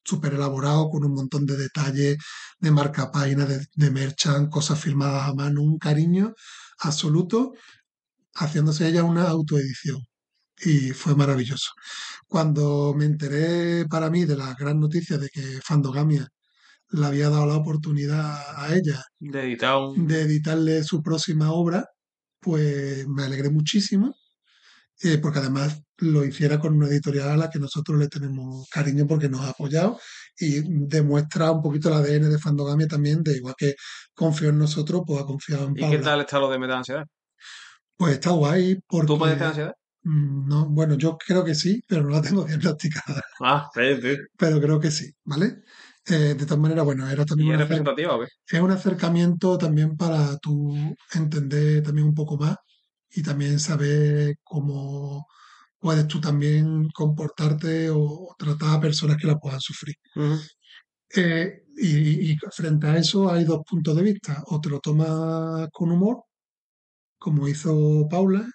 súper elaborado, con un montón de detalles, de marca página, de, de merchant, cosas filmadas a mano, un cariño absoluto, haciéndose ella una autoedición. Y fue maravilloso. Cuando me enteré para mí de la gran noticia de que Fandogamia le había dado la oportunidad a ella De editar un... de editarle su próxima obra, pues me alegré muchísimo, eh, porque además lo hiciera con una editorial a la que nosotros le tenemos cariño porque nos ha apoyado y demuestra un poquito el ADN de Fandogamia también, de igual que confió en nosotros, pues ha confiado en ¿Y qué Paula. tal está lo de meta ansiedad? Pues está guay porque... ¿Tú puedes tener ansiedad? Mm, No, bueno, yo creo que sí, pero no la tengo diagnosticada. Ah, sí, sí. pero creo que sí, ¿vale? Eh, de todas maneras, bueno, era también ¿Y es representativa o qué? es un acercamiento también para tú entender también un poco más y también saber cómo puedes tú también comportarte o, o tratar a personas que la puedan sufrir. Eh, y, y frente a eso hay dos puntos de vista. O te lo tomas con humor, como hizo Paula,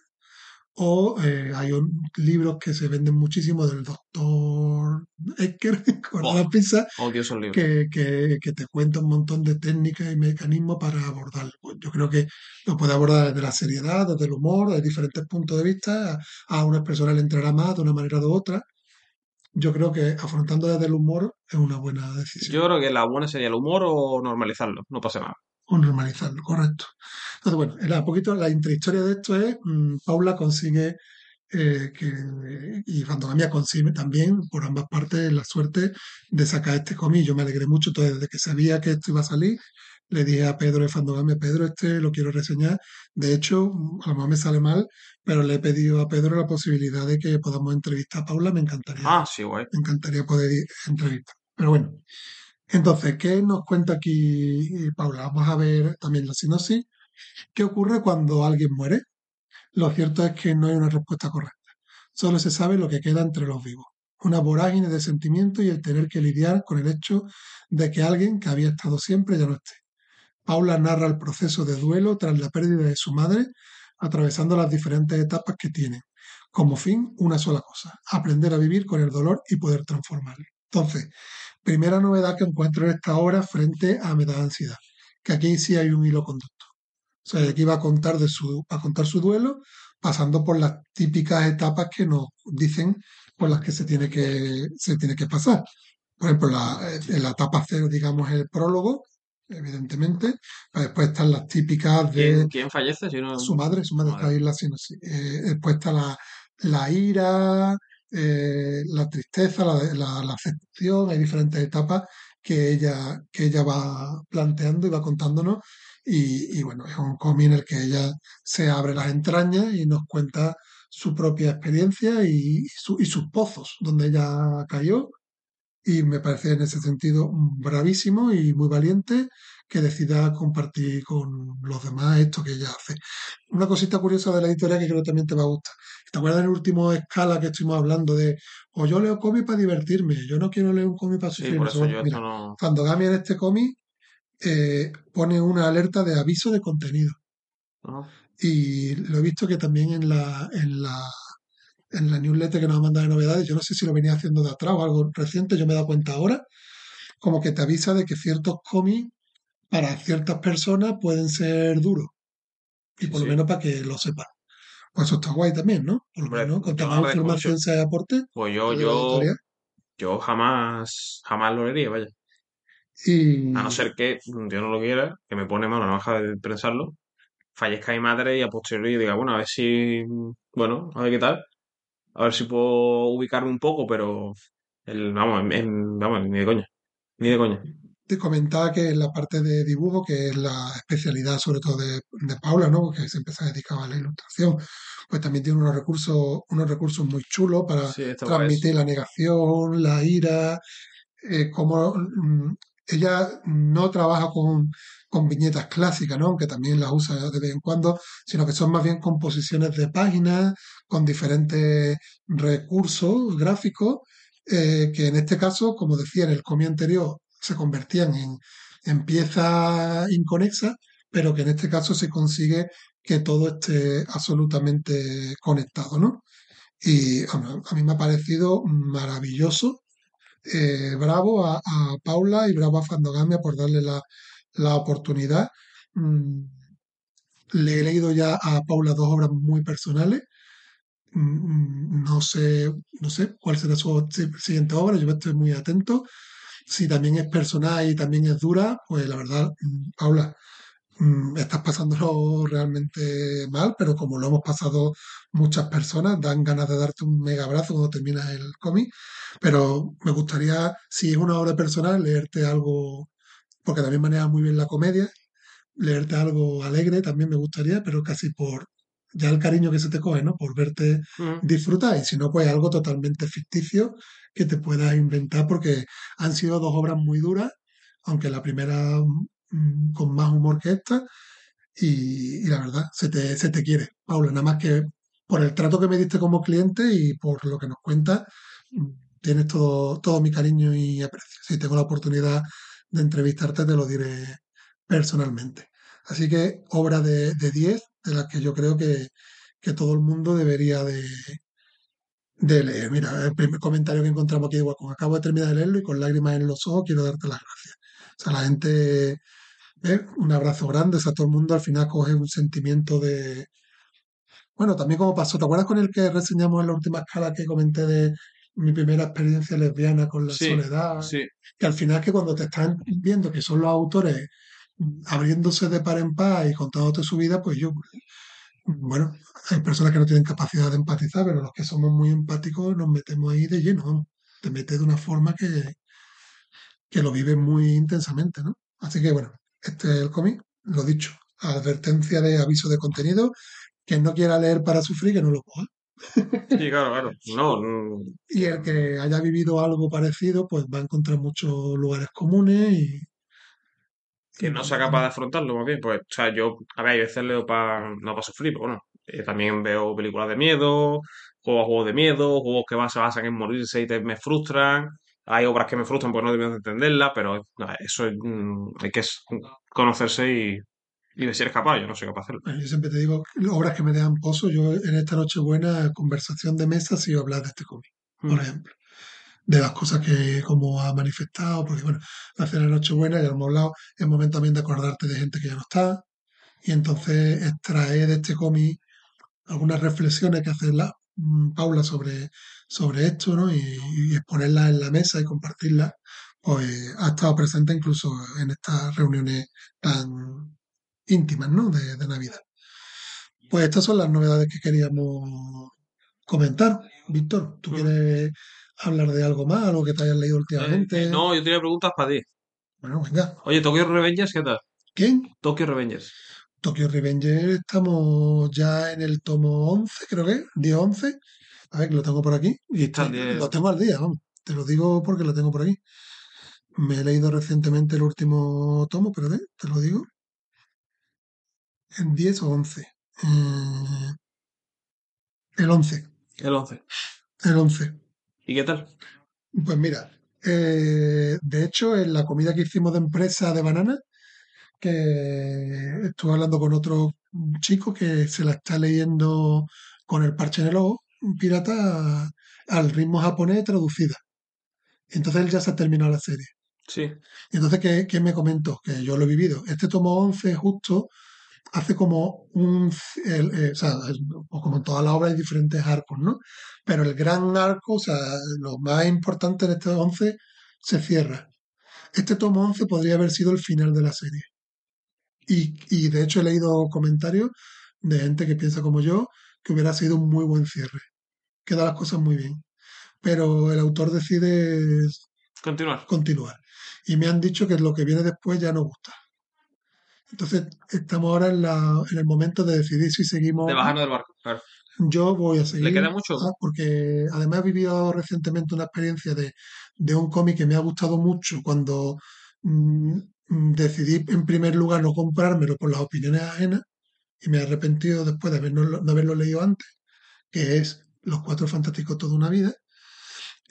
o eh, hay un- libros que se venden muchísimo del doctor Ecker, con Oh. la pizza, Odio esos libros. que, que, que te cuenta un montón de técnicas y mecanismos para abordarlo. Yo creo que lo puede abordar desde la seriedad, desde el humor, desde diferentes puntos de vista. A, a unas personas le entrará más de una manera o de otra. Yo creo que afrontando desde el humor es una buena decisión. Yo creo que la buena sería el humor o normalizarlo, no pasa nada. O normalizarlo, correcto. Entonces, bueno, era un poquito la intrahistoria de esto es, mm, Paula consigue eh, que, y Fandogamia consigue también, por ambas partes, la suerte de sacar este cómic. Yo me alegré mucho, entonces, desde que sabía que esto iba a salir, le dije a Pedro de Fandogamia, Pedro, este lo quiero reseñar. De hecho, a lo mejor me sale mal, pero le he pedido a Pedro la posibilidad de que podamos entrevistar a Paula, me encantaría Ah, sí, guay. me encantaría poder entrevistar. Pero bueno, entonces, ¿qué nos cuenta aquí eh, Paula? Vamos a ver también la sinopsis. ¿Qué ocurre cuando alguien muere? Lo cierto es que no hay una respuesta correcta. Solo se sabe lo que queda entre los vivos. Una vorágine de sentimientos y el tener que lidiar con el hecho de que alguien que había estado siempre ya no esté. Paula narra el proceso de duelo tras la pérdida de su madre, atravesando las diferentes etapas que tiene. Como fin, una sola cosa, aprender a vivir con el dolor y poder transformarlo. Entonces, primera novedad que encuentro en esta obra frente a Me da ansiedad, que aquí sí hay un hilo conducto. O sea, aquí va a contar, de su, va a contar su duelo, pasando por las típicas etapas que nos dicen por las que se tiene que, se tiene que pasar. Por ejemplo, la, en la etapa cero, digamos, el prólogo, evidentemente. Después están las típicas de ¿Quién, quién fallece? Si no... su madre, su madre Madre. está ahí la sinopsis. Eh, después está la, la ira, eh, la tristeza, la, la, aceptación, hay diferentes etapas que ella, que ella va planteando y va contándonos. Y, y bueno, es un cómic en el que ella se abre las entrañas y nos cuenta su propia experiencia y, y su- y sus pozos, donde ella cayó. Y me parece en ese sentido bravísimo y muy valiente que decida compartir con los demás esto que ella hace. Una cosita curiosa de la historia que creo que también te va a gustar. ¿Te acuerdas del último escala que estuvimos hablando de o yo leo cómic para divertirme, yo no quiero leer un cómic para Sí, sufrir? por no sé eso cuánto? yo Mira, esto no... Fandogami en este cómic eh, pone una alerta de aviso de contenido. Y lo he visto que también en la, en la, en la newsletter que nos ha mandado de novedades, yo no sé si lo venía haciendo de atrás o algo reciente, yo me he dado cuenta ahora, como que te avisa de que ciertos cómics para ciertas personas pueden ser duros. Y Sí, por lo menos para que lo sepan. Pues eso está guay también, ¿no? Por lo menos, cuanta yo más información se aporte, Pues yo, la yo, yo jamás, jamás lo leería, vaya. Y A no ser que Dios no lo quiera, que me pone mano navaja de prensarlo, fallezca mi madre y a posteriori diga, bueno, a ver si, bueno, a ver qué tal, a ver si puedo ubicarme un poco, pero el, vamos, en- en- vamos, ni de coña, ni de coña. Te comentaba que en la parte de dibujo, que es la especialidad sobre todo de, de Paula, ¿no? Porque siempre se ha dedicado a la ilustración, pues también tiene unos recursos, unos recursos muy chulos para Sí, transmitir la negación, la ira, eh, como mm, ella no trabaja con, con viñetas clásicas, ¿no? Aunque también las usa de vez en cuando, sino que son más bien composiciones de páginas con diferentes recursos gráficos, eh, que en este caso, como decía en el cómic anterior, se convertían en, en piezas inconexas, pero que en este caso se consigue que todo esté absolutamente conectado, ¿no? Y a mí me ha parecido maravilloso eh, bravo a, Paula y bravo a Fandogamia por darle la, la oportunidad. Mm, le he leído ya a Paula dos obras muy personales. Mm, No sé, no sé cuál será su si- siguiente obra, yo estoy muy atento. Si también es personal y también es dura, pues la verdad, mm, Paula, mm, estás pasándolo realmente mal, pero como lo hemos pasado muchas personas, dan ganas de darte un mega abrazo cuando terminas el cómic. Pero me gustaría, si es una obra personal, leerte algo, porque también maneja muy bien la comedia, leerte algo alegre también me gustaría, pero casi por ya el cariño que se te coge, ¿no? Por verte Ujú. disfrutar, y si no, pues algo totalmente ficticio que te puedas inventar, porque han sido dos obras muy duras, aunque la primera mm, con más humor que esta, y, y la verdad, se te, se te quiere, Paula, nada más que por el trato que me diste como cliente y por lo que nos cuentas, mm, tienes todo, todo mi cariño y aprecio. Si tengo la oportunidad de entrevistarte, te lo diré personalmente. Así que obra de, de 10, de las que yo creo que, que todo el mundo debería de, de leer. Mira, el primer comentario que encontramos aquí de Wacom. Acabo de terminar de leerlo y con lágrimas en los ojos quiero darte las gracias. O sea, la gente, ¿eh? un abrazo grande, o sea, todo el mundo al final coge un sentimiento de... Bueno, también como pasó, ¿te acuerdas con el que reseñamos en la última escala que comenté de mi primera experiencia lesbiana con la Sí, soledad? sí. Que al final es que cuando te están viendo que son los autores abriéndose de par en par y contándote su vida, pues yo, bueno, hay personas que no tienen capacidad de empatizar, pero los que somos muy empáticos nos metemos ahí de lleno. Te metes de una forma que, que lo vives muy intensamente, ¿no? Así que bueno, este es el cómic, lo dicho, advertencia de aviso de contenido, quien no quiera leer para sufrir, que no lo coja. Sí, claro, claro. No, Y el que haya vivido algo parecido, pues va a encontrar muchos lugares comunes y que no sea capaz de afrontarlo, más bien. Pues, o sea, yo, a ver, hay veces leo para, no para sufrir, pero bueno, eh, también veo películas de miedo, juego a juegos de miedo, juegos que se basan en morirse y te, me frustran. Hay obras que me frustran porque no termino de entenderlas, pero no, eso es, mm, hay que conocerse y, y si eres capaz. Yo no soy capaz de hacerlo. Yo siempre te digo, obras que me dejan pozo, yo en esta Nochebuena, conversación de mesa, sí hablar de este cómic, por Mm. ejemplo. De las cosas que como ha manifestado, porque bueno, la cena de Nochebuena, ya lo hemos hablado, es momento también de acordarte de gente que ya no está, y entonces extraer de este cómic algunas reflexiones que hace la, mm, Paula sobre, sobre esto, ¿no? Y, y exponerlas en la mesa y compartirlas, pues ha estado presente incluso en estas reuniones tan íntimas, ¿no? De, de Navidad. Pues estas son las novedades que queríamos comentar. Víctor, ¿tú Mm. quieres hablar de algo más, algo que te hayas leído Eh, últimamente? eh, no, yo tenía preguntas para ti. Bueno, venga. Oye, Tokyo Revengers, ¿qué tal? ¿Quién? Tokyo Revengers. Tokyo Revenger estamos ya en el tomo 11, creo que, 10-11. A ver, que lo tengo por aquí. Y Está al estoy- día. lo tengo al día, vamos. Te lo digo porque lo tengo por aquí. Me he leído recientemente el último tomo, pero te lo digo. En 10 o 11. Eh, el 11. El 11. El 11. ¿Y qué tal? Pues mira, eh, de hecho, en la comida que hicimos de empresa de banana, que estuve hablando con otro chico que se la está leyendo con el parche en el ojo, un pirata al ritmo japonés traducida. Entonces él ya se ha terminado la serie. Sí. Y entonces, ¿qué, qué me comentó? Que yo lo he vivido. Este tomo 11 justo hace como un... el- eh, o sea, como en toda la obra hay diferentes arcos, ¿no? Pero el gran arco, o sea, lo más importante en este 11 se cierra. Este tomo 11 podría haber sido el final de la serie. Y, y de hecho he leído comentarios de gente que piensa como yo que hubiera sido un muy buen cierre. Queda las cosas muy bien. Pero el autor decide Continuar. continuar. Y me han dicho que lo que viene después ya no gusta. Entonces, estamos ahora en, la, en el momento de decidir si seguimos. De bajarnos del barco. Claro. Yo voy a seguir. ¿Le queda mucho? ah, porque además he vivido recientemente una experiencia de, de un cómic que me ha gustado mucho cuando mm, mm, decidí en primer lugar no comprármelo por las opiniones ajenas y me he arrepentido después de haberlo, de haberlo leído antes, que es Los Cuatro Fantásticos toda una vida.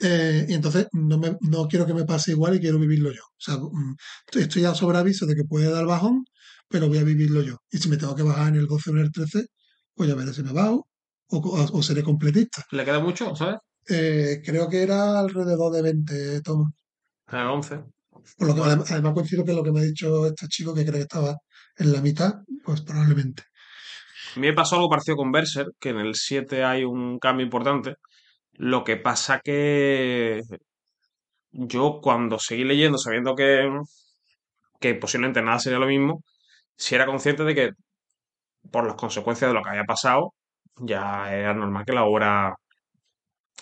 Eh, y entonces no, me, no quiero que me pase igual y quiero vivirlo yo. O sea, mm, estoy, a sobre aviso de que puede dar bajón, pero voy a vivirlo yo. Y si me tengo que bajar en el 12 o en el 13, pues ya veré si me bajo o, o- o seré completista. ¿Le queda mucho, sabes? Eh, creo que era alrededor de 20 tomos. El 11. Por lo que adem- además coincido que lo que me ha dicho este chico que cree que estaba en la mitad, pues probablemente. A mí me pasó algo parecido con Berser, que en el 7 hay un cambio importante. Lo que pasa que yo cuando seguí leyendo, sabiendo que, que posiblemente nada sería lo mismo, si era consciente de que por las consecuencias de lo que había pasado, ya era normal que la obra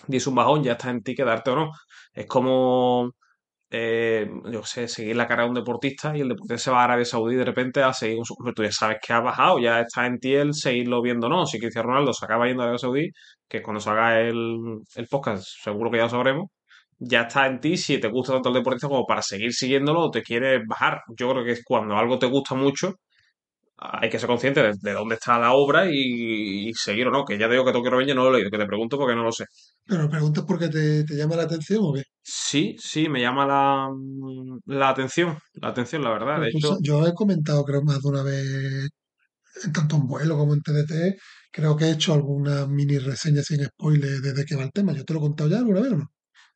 diese un bajón, ya está en ti quedarte o no. Es como, eh, yo sé, seguir la carrera de un deportista y el deportista se va a Arabia Saudí de repente a seguir su... Pero tú ya sabes que ha bajado, ya está en ti el seguirlo viendo o no. Si Cristiano Ronaldo se acaba yendo a Arabia Saudí, que cuando se haga el, el podcast seguro que ya lo sabremos, ya está en ti si te gusta tanto el deportista como para seguir siguiéndolo o te quieres bajar. Yo creo que es cuando algo te gusta mucho, hay que ser consciente de, de dónde está la obra y, y seguir o no. Que ya te digo que Tokyo Revenger no lo he leído, que te pregunto porque no lo sé. Pero preguntas por qué te, te llama la atención o qué. Sí, sí, me llama la, la atención, la atención, la verdad. De hecho, yo he comentado, creo, más de una vez, en tanto en vuelo como en TDT, creo que he hecho alguna mini reseña sin spoiler desde que va el tema. ¿Yo te lo he contado ya alguna vez o no?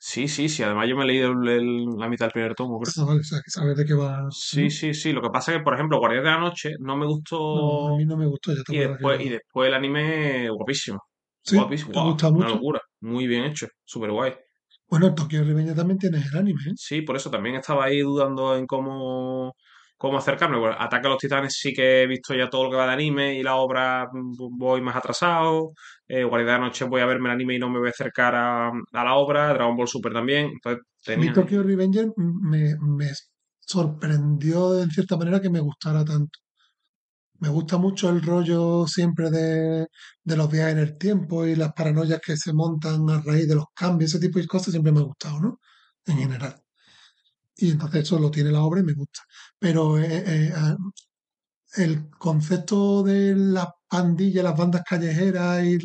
Sí, sí, sí. Además, yo me he leído el- el- la mitad del primer tomo, creo. Ah, vale, o sea, que sabes de qué va. Sí, sí, sí. Lo que pasa es que, por ejemplo, Guardián de la Noche no me No, a gustó. mí no me gustó, ya te Y que después, no. y después el anime, guapísimo. Sí, Guapísimo, te guau, gustado una mucho. locura. Muy bien hecho, súper guay. Bueno, Tokyo Revenger también tienes el anime, ¿eh? Sí, por eso también estaba ahí dudando en cómo, cómo acercarme. Bueno, Ataque a los Titanes sí que he visto ya todo lo que va de anime y la obra mm, voy más atrasado. Eh, Guardián de la Noche voy a verme el anime y no me voy a acercar a, a la obra. Dragon Ball Super también. Entonces tenía... Tokyo Revenger me, me sorprendió en cierta manera que me gustara tanto. Me gusta mucho el rollo siempre de, de los viajes en el tiempo y las paranoias que se montan a raíz de los cambios, ese tipo de cosas siempre me ha gustado, ¿no? En general. Y entonces eso lo tiene la obra y me gusta. Pero eh, eh, ah, el concepto de las pandillas, las bandas callejeras y,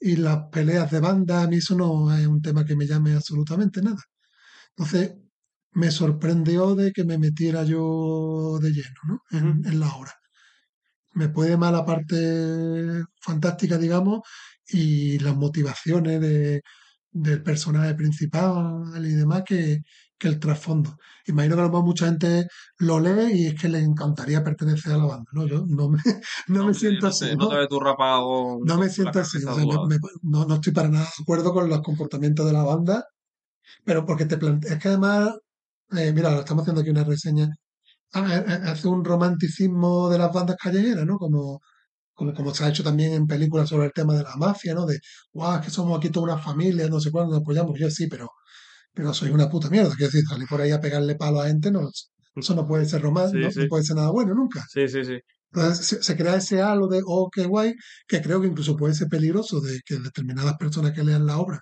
y las peleas de bandas, a mí eso no es un tema que me llame absolutamente nada. Entonces, me sorprendió de que me metiera yo de lleno, ¿no? En la obra. Me puede más la parte fantástica, digamos, y las motivaciones de, del personaje principal y demás que, que el trasfondo. Imagino que a lo mejor mucha gente lo lee y es que le encantaría pertenecer a la banda, ¿no? Yo no me, no me Hombre, siento no así, te, no ¿no? te ves tú rapado No me siento así, o sea, me- me- no, no estoy para nada de acuerdo con los comportamientos de la banda, pero porque te planteas, es que además Eh, mira, estamos haciendo aquí una reseña. Ah, eh, eh, hace un romanticismo de las bandas callejeras, ¿no? Como, como, como se ha hecho también en películas sobre el tema de la mafia, ¿no? De, guau, es que somos aquí toda una familia, no sé cuándo nos apoyamos. Yo sí, pero, pero soy una puta mierda. Quiero decir, salir por ahí a pegarle palo a gente, no, eso no puede ser romántico, Sí, no, sí. no puede ser nada bueno nunca. Sí, sí, sí. Entonces se, se crea ese halo de, oh, qué guay, que creo que incluso puede ser peligroso de que determinadas personas que lean la obra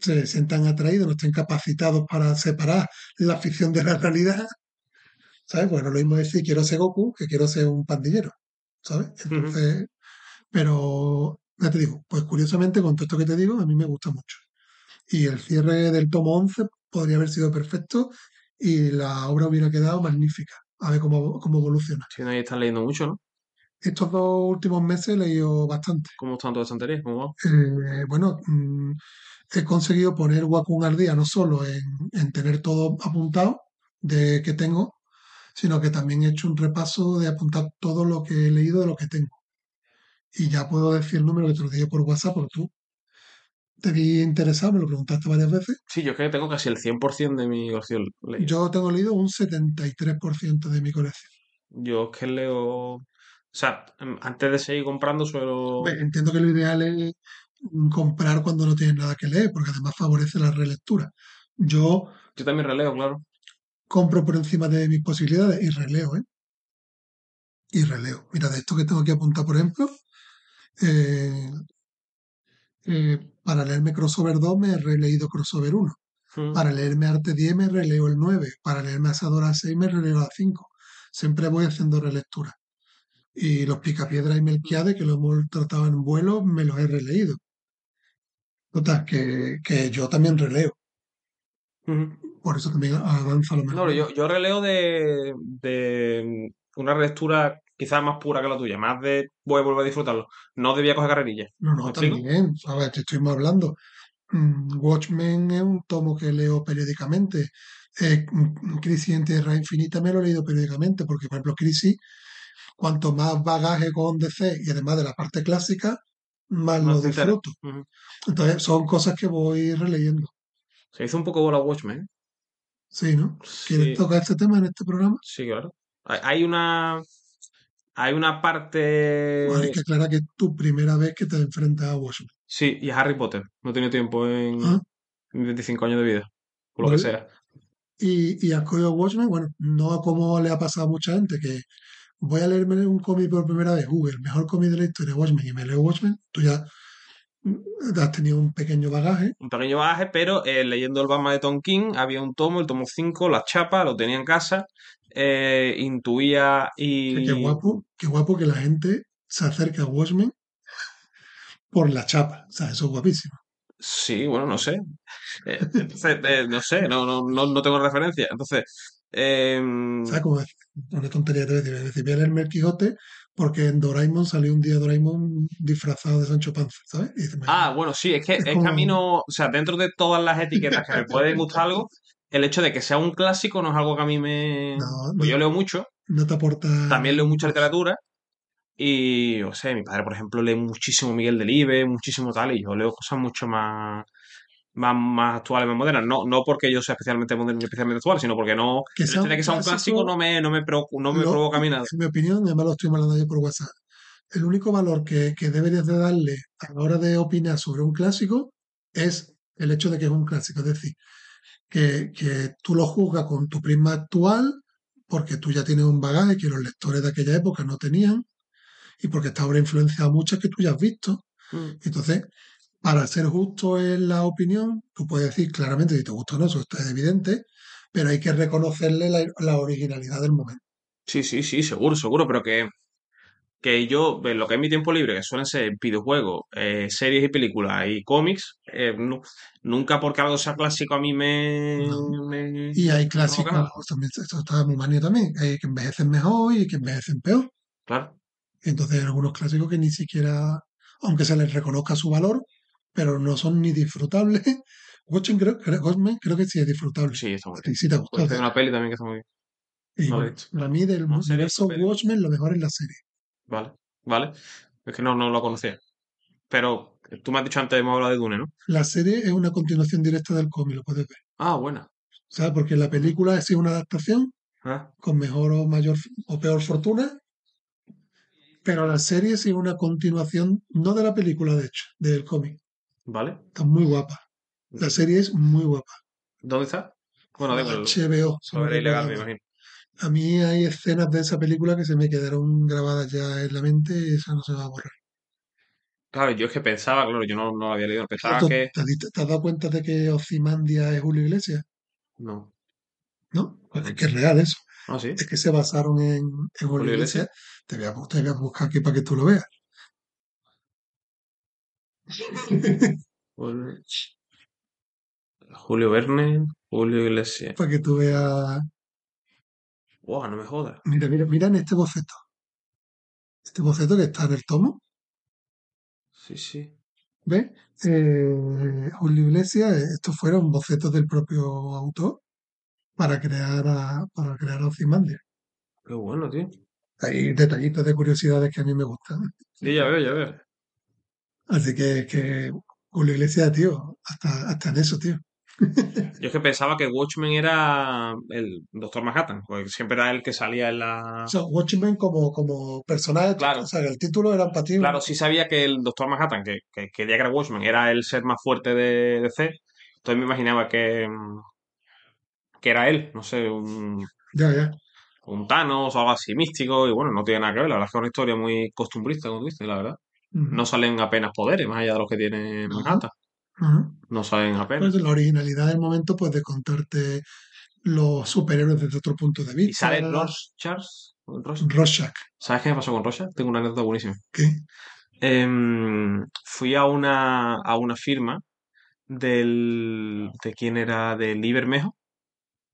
se sientan atraídos, no estén capacitados para separar la ficción de la realidad, ¿sabes? Bueno, lo mismo decir quiero ser Goku que quiero ser un pandillero, ¿sabes? Entonces, pero ya te digo, pues curiosamente con todo esto que te digo, a mí me gusta mucho. Y el cierre del tomo 11 podría haber sido perfecto y la obra hubiera quedado magnífica. A ver cómo, cómo evoluciona. Si no, ahí están leyendo mucho, ¿no? Estos dos últimos meses he leído bastante. ¿Cómo están todas las estanterías? ¿Cómo va? Eh, bueno, mm, he conseguido poner Wacom al día no solo en, en tener todo apuntado de que tengo, sino que también he hecho un repaso de apuntar todo lo que he leído de lo que tengo. Y ya puedo decir el número que te lo dije por WhatsApp, porque tú te vi interesado, me lo preguntaste varias veces. Sí, yo es que tengo casi el 100% de mi colección leído. Yo tengo leído un 73% de mi colección. Yo es que leo. O sea, em, antes de seguir comprando suelo. Entiendo que lo ideal es mm, comprar cuando no tienes nada que leer, porque además favorece la relectura. Yo Yo también releo, claro. compro por encima de mis posibilidades y releo, ¿eh? Y releo. Mira, de esto que tengo aquí apuntado, por ejemplo, eh, eh, para leerme Crossover 2 me he releído Crossover 1. Mm. Para leerme Arte 10 me releo el 9. Para leerme Asadora 6 me releo la 5. Siempre voy haciendo relectura. Y los Picapiedra y Melquiade, que lo hemos tratado en vuelo, me los he releído. Total, que, que yo también releo. Por eso también avanza lo No, mejor. pero yo, yo releo de, de una relectura quizás más pura que la tuya, más de voy a volver a disfrutarlo. No debía coger carrerilla. No, ¿Me no, también. A ver, te estuvimos hablando. Mm, Watchmen es un tomo que leo periódicamente. Eh, mm, Crisis en Tierra Infinita me lo he leído periódicamente, porque, por ejemplo, Crisis, cuanto más bagaje con DC y además de la parte clásica, más Más lo disfruto. Entonces, son cosas que voy releyendo. Se hizo un poco bola Watchmen. Sí, ¿no? ¿Quieres Sí, tocar este tema en este programa? sí, claro. Hay una. Hay una parte. Bueno, hay que aclarar que es tu primera vez que te enfrentas a Watchmen. Sí, y Harry Potter. No he tenido tiempo en Ah, en 25 años de vida. Por lo que sea. Y, y has cogido Watchmen, bueno, no como le ha pasado a mucha gente, que voy a leerme un cómic por primera vez, Google, mejor cómic de la historia, Watchmen, y me leo Watchmen, tú ya mm, has tenido un pequeño bagaje. Un pequeño bagaje, pero eh, leyendo el Batman de Tom King había un tomo, el tomo 5, la chapa, lo tenía en casa. Eh, intuía Que qué y. guapo, qué guapo que la gente se acerque a Watchmen por la chapa. O sea, eso es guapísimo. Sí, bueno, no sé. Eh, entonces, eh, no sé, no, no, no, no tengo referencia. Entonces, em, ¿Sabes cómo es? Una tontería te voy a decir. Es decir, voy a leerme el Quijote porque en Doraemon salió un día Doraemon disfrazado de Sancho Panza, ¿sabes? Y ah, bueno, sí, es que, es es que a mí como, no, o sea, dentro de todas las etiquetas que me pueden gustar algo, el hecho de que sea un clásico no es algo que a mí me... no, Pues yo no, leo mucho, no te aporta también leo mucha literatura y, o sea, mi padre, por ejemplo, lee muchísimo Miguel Delibes, muchísimo tal, y yo leo cosas mucho más, más, más actuales, más modernas. No, no porque yo sea especialmente moderno ni especialmente actual, sino porque no, Que el sea hecho de que sea un clásico clásico, no me, no me, preocu- no me lo, provoca a mí nada. en mi opinión, además lo estoy mandando yo por WhatsApp, el único valor que, que deberías de darle a la hora de opinar sobre un clásico es el hecho de que es un clásico. Es decir, que, que tú lo juzgas con tu prisma actual, porque tú ya tienes un bagaje que los lectores de aquella época no tenían, y porque esta obra ha influenciado a muchas que tú ya has visto. Mm. Entonces, para ser justo en la opinión, tú puedes decir claramente si te gusta o no, eso está evidente, pero hay que reconocerle la, la originalidad del momento. Sí, sí, sí, seguro, seguro, pero que, que yo, en lo que es mi tiempo libre, que suelen ser videojuegos, eh, series y películas y cómics, eh, nu- nunca porque algo sea clásico a mí me, No. me, Y hay clásicos, también esto está muy manio también, hay que envejecen mejor y que envejecen peor. Claro. Entonces hay algunos clásicos que ni siquiera, aunque se les reconozca su valor, pero no son ni disfrutables. Watchmen creo, creo, que sí es disfrutable. Sí, está muy bien. sí te gustó. ser una peli también que está muy bien. Y No bueno, para mí del universo. Watchmen lo mejor es la serie. Vale, vale. Es que no, no lo conocía. Pero tú me has dicho antes, hemos hablado de Dune, ¿no? La serie es una continuación directa del cómic, lo puedes ver. Ah, buena. ¿sabes? Porque la película ha sido una adaptación Ah, con mejor o mayor o peor fortuna, pero la serie es una continuación, no de la película, de hecho, del cómic. ¿Vale? Está muy guapa. La serie es muy guapa. ¿Dónde está? Bueno, igual. HBO. veré ilegal, me imagino. A mí hay escenas de esa película que se me quedaron grabadas ya en la mente y eso no se va a borrar. Claro, yo es que pensaba, claro, yo no, no lo había leído, pensaba ¿Tú- que... ¿Te, has te dado cuenta de que Ozymandias es Julio Iglesias? No. ¿No? Pues es que es real eso. Ah, sí. Es que se basaron en, en Julio Julio Iglesias. Te voy, a, te voy a buscar aquí para que tú lo veas. Julio, Julio Verne, Julio Iglesias. para que tú veas. Wow, no me jodas. Mira, mira, mira en este boceto. Este boceto que está en el tomo. Sí, sí. ¿Ves? Eh, Julio Iglesias, estos fueron bocetos del propio autor para crear a, para crear a Ozymandias. Qué bueno, tío. Hay detallitos de curiosidades que a mí me gustan. Sí, ya veo, ya veo. Así que, que Julio Iglesias, tío, hasta, hasta en eso, tío. Yo es que pensaba que Watchmen era el Doctor Manhattan, porque siempre era el que salía en la... O sea, Watchmen como, como personaje, Claro. o sea, el título era ti. Claro, sí sabía que el Doctor Manhattan, que, que quería que era Watchmen, era el ser más fuerte de DC. Entonces me imaginaba que, que era él, no sé, un, Ya, ya. un Thanos o algo así místico. Y bueno, no tiene nada que ver, la verdad es que es una historia muy costumbrista, como tú dices, la verdad. No salen apenas poderes, más allá de los que tiene Manhattan. No salen apenas. Pues la originalidad del momento, pues de contarte los superhéroes desde otro punto de vista. Y sale. Ross. Rorschach. ¿Sabes qué me pasó con Rorschach? Tengo una anécdota buenísima. ¿Qué? Em, fui a una, a una firma del, de quién era, de Lee Bermejo,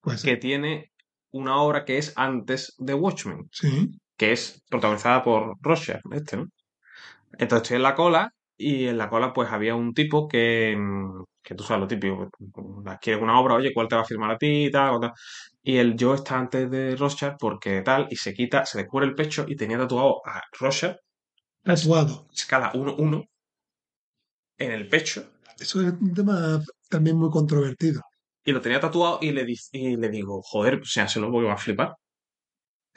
Pues que tiene una obra que es antes de Watchmen, sí. que es protagonizada por Rorschach, este, ¿no? Entonces estoy en la cola y en la cola pues había un tipo que, que tú sabes lo típico, pues, quieres una obra, oye, ¿cuál te va a firmar a ti y tal? Y el yo está antes de Rorschach porque tal, y se quita, se descubre el pecho y tenía tatuado a Rorschach, Tatuado. escala 1-1, en el pecho, Eso es un tema también muy controvertido. y lo tenía tatuado y le, di- y le digo, joder, o sea, se lo voy a flipar. O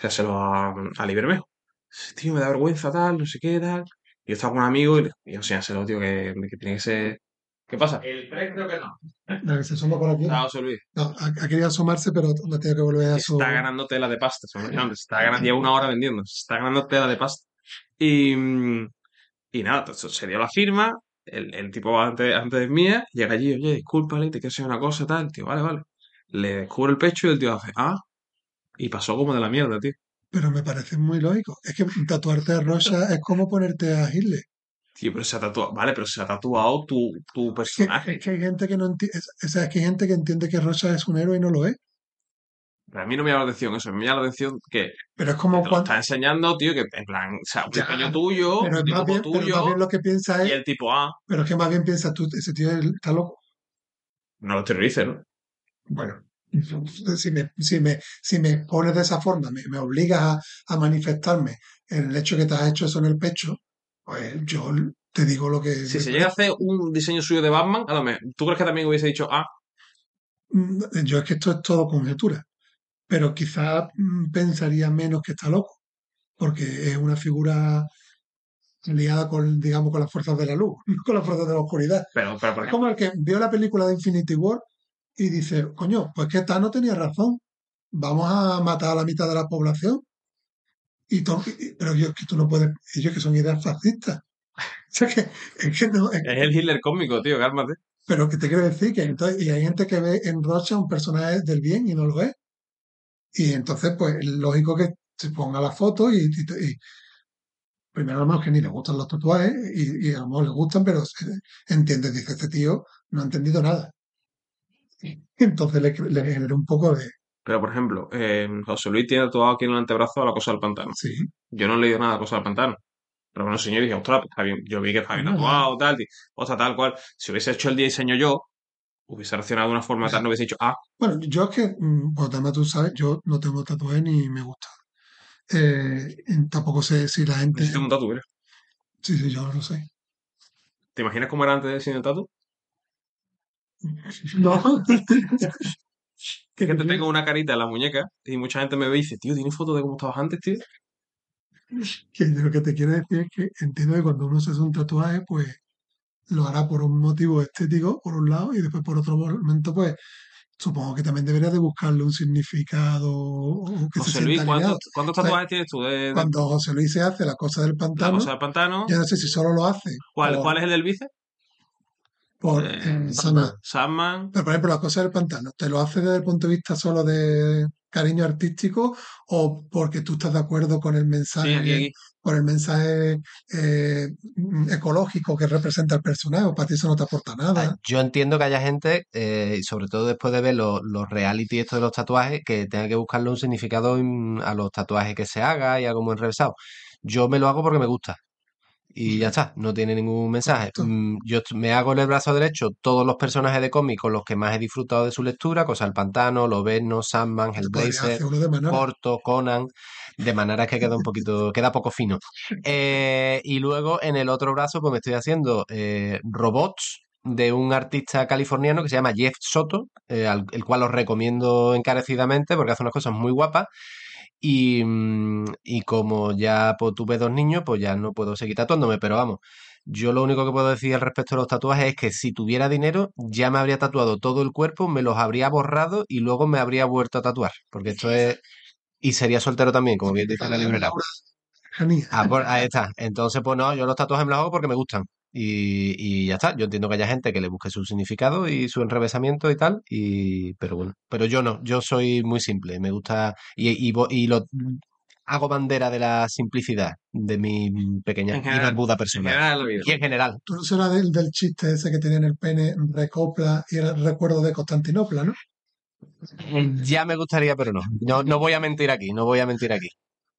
sea, se lo a, a Lee Bermejo. Dice, Tío, me da vergüenza, tal, no sé qué, tal. Y yo estaba con un amigo y, le- y o sea, se lo tío, que, que tiene que ser... ¿Qué pasa? El 3 creo que no. La que se asoma por aquí. Ah, José Luis. No, ha, ha querido asomarse, pero la tiene que volver a Se su. está ganando tela de pasta. se no, se está ganando, lleva una hora vendiendo. Se está ganando tela de pasta. Y, mm, y nada, entonces se dio la firma. El, el tipo antes, antes de mía llega allí, oye, discúlpale, te quiero decir una cosa, tal. El tío, vale, vale. Le descubre el pecho y el tío hace, ah. Y pasó como de la mierda, tío. Pero me parece muy lógico. Es que tatuarte a Rocha es como ponerte a Hitler. Tío, pero se ha tatuado. Vale, pero se ha tatuado tu, tu Es que, personaje. es que hay gente que no entiende. O sea, es que hay gente que entiende que Rocha es un héroe y no lo es. Pero a mí no me llama la atención eso. Me llama la atención que Pero es te como lo cuando. está enseñando, tío, que en plan, o sea, un Ya, tuyo, Pero un dibujo bien, pero tuyo, más bien lo que piensa y es. el tipo, ah, Pero es que más bien piensas tú, ese tío está loco. no lo terrorices, ¿no? Bueno, si me, si me, si me pones de esa forma, me, me obligas a, a manifestarme en el hecho que te has hecho eso en el pecho, pues yo te digo lo que. Si me se llega a hacer un diseño suyo de Batman, a lo mejor, ¿tú crees que también hubiese dicho, ah, Mm, Yo es que esto es todo conjetura, pero quizá mm, pensaría menos que está loco, porque es una figura liada con, digamos, con las fuerzas de la luz, no con las fuerzas de la oscuridad. pero, pero por Es ejemplo, como el que vio la película de Infinity War y dice, coño, pues que Thanos tenía razón, vamos a matar a la mitad de la población. Y pero yo que tú no puedes, ellos que son ideas fascistas. O sea que, es que no, es- es el Hitler cómico, tío, cálmate. pero que te quiero decir que entonces, y hay gente que ve en Rocha un personaje del bien y no lo es. Y entonces, pues, es lógico que se ponga la foto y, y- y- primero a lo mejor que ni le gustan los tatuajes y, y a lo mejor le gustan, pero entiende, dice, este tío no ha entendido nada. Entonces le, le generó un poco de, Pero, por ejemplo, eh, José Luis tiene tatuado aquí en el antebrazo a la cosa del pantano. sí, Yo no he leído nada de la cosa del pantano. Pero bueno, señor, dije, ostras, pues está bien. Yo vi que está bien tatuado, tal, o sea, tal cual. Si hubiese hecho el diseño yo, hubiese reaccionado de una forma tal, no hubiese dicho, ah, Bueno, yo es que, mm, pues además tú sabes, yo no tengo tatuaje ni me gusta. Eh, tampoco sé si la gente... necesito un tatu, ¿eh? Sí, sí, yo lo sé. ¿Te imaginas cómo era antes de sin el tatu? No. que te te- tengo una carita en la muñeca y mucha gente me ve y dice, tío, ¿tienes foto de cómo estabas antes, tío? que yo lo que te quiero decir es que entiendo que cuando uno se hace un tatuaje, pues lo hará por un motivo estético, por un lado, y después por otro momento, pues supongo que también debería de buscarle un significado o que se José Luis, ¿cuántos, Pues, tatuajes tienes tú? De, de Cuando José Luis se hace la cosa del la pantano, cosa del pantano. yo no sé si solo lo hace ¿Cuál, cuál es el del bíceps? Por Eh, Sandman. Sandman. Pero por ejemplo, la cosa del pantano, ¿te lo hace desde el punto de vista solo de cariño artístico o porque tú estás de acuerdo con el Sí, mensaje, aquí, aquí. con el mensaje eh, ecológico que representa el personaje? ¿O para ti eso no te aporta Ah, nada? Yo entiendo que haya gente, eh, y sobre todo después de ver los, los reality estos de los tatuajes, que tenga que buscarle un significado en- a los tatuajes que se haga y algo muy enrevesado. Yo me lo hago porque me gusta. Y ya está, no tiene ningún mensaje. Correcto. Mm, Yo me hago en el brazo derecho todos los personajes de cómic con los que más he disfrutado de su lectura, cosa el pantano, Loberno, Sandman, Hellblazer. Corto, Conan, de manera que queda un poquito, queda poco fino. Eh, y luego en el otro brazo, pues me estoy haciendo eh, robots de un artista californiano que se llama Jeff Soto, eh, al- el cual os recomiendo encarecidamente porque hace unas cosas muy guapas. Y, mm, y como ya pues, tuve dos niños, pues ya no puedo seguir tatuándome, pero vamos. Yo lo único que puedo decir al respecto de los tatuajes es que si tuviera dinero, ya me habría tatuado todo el cuerpo, me los habría borrado y luego me habría vuelto a tatuar. Porque esto es. Y sería soltero también, como bien dice la librera. Ah, pues, ahí está. Entonces, pues no, yo los tatuajes me los hago porque me gustan. Y, y ya está. Yo entiendo que haya gente que le busque su significado y su enrevesamiento y tal. Y, pero bueno, pero yo no. Yo soy muy simple. Me gusta. Y, y, lo hago bandera de la simplicidad de mi pequeña general, barbuda en personal. general. Y en general. Tú no serás del, del chiste ese que tenía en el pene recopla y el recuerdo de Constantinopla, ¿no? Ya me gustaría, pero no. No, no voy a mentir aquí. No voy a mentir aquí.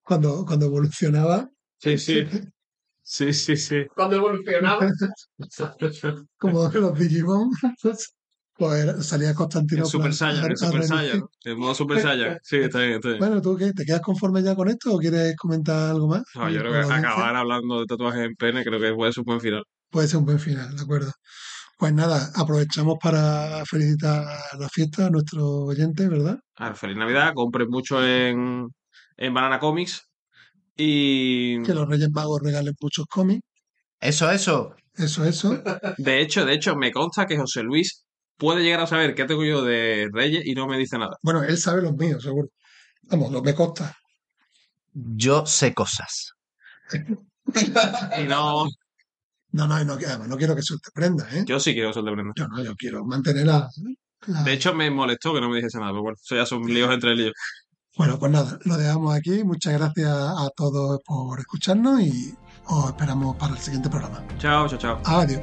Cuando, cuando evolucionaba, Sí, sí. Sí, sí, sí. Cuando evolucionaba. como los Digimon, pues era- salía El Constantinopla. Super Saiyan, a- el a Super. Saiyan. El modo Super Saiyan. Sí, está bien, está bien. Bueno, ¿tú qué? ¿Te quedas conforme ya con esto o quieres comentar algo más? No, yo creo que acabar hablando de tatuajes en pene creo que puede ser un buen final. Puede ser un buen final, de acuerdo. Pues nada, aprovechamos para felicitar la fiesta a nuestros oyentes, ¿verdad? A ver, feliz Navidad, compren mucho en, en Banana Comics y Que los Reyes Magos regalen muchos cómics. Eso, eso. Eso, eso. de hecho, de hecho, me consta que José Luis puede llegar a saber qué tengo yo de Reyes y no me dice nada. Bueno, él sabe los míos, seguro. Vamos, lo me consta. Yo sé cosas. Y no, No, no, no, además no quiero que se te prenda, ¿eh? yo sí quiero sorprender. Yo no, yo quiero mantener la, la- De hecho, me molestó que no me dijese nada, pero bueno, eso ya son líos entre líos. Bueno, pues nada, lo dejamos aquí. Muchas gracias a todos por escucharnos y os esperamos para el siguiente programa. Chao, chao, chao. Adiós.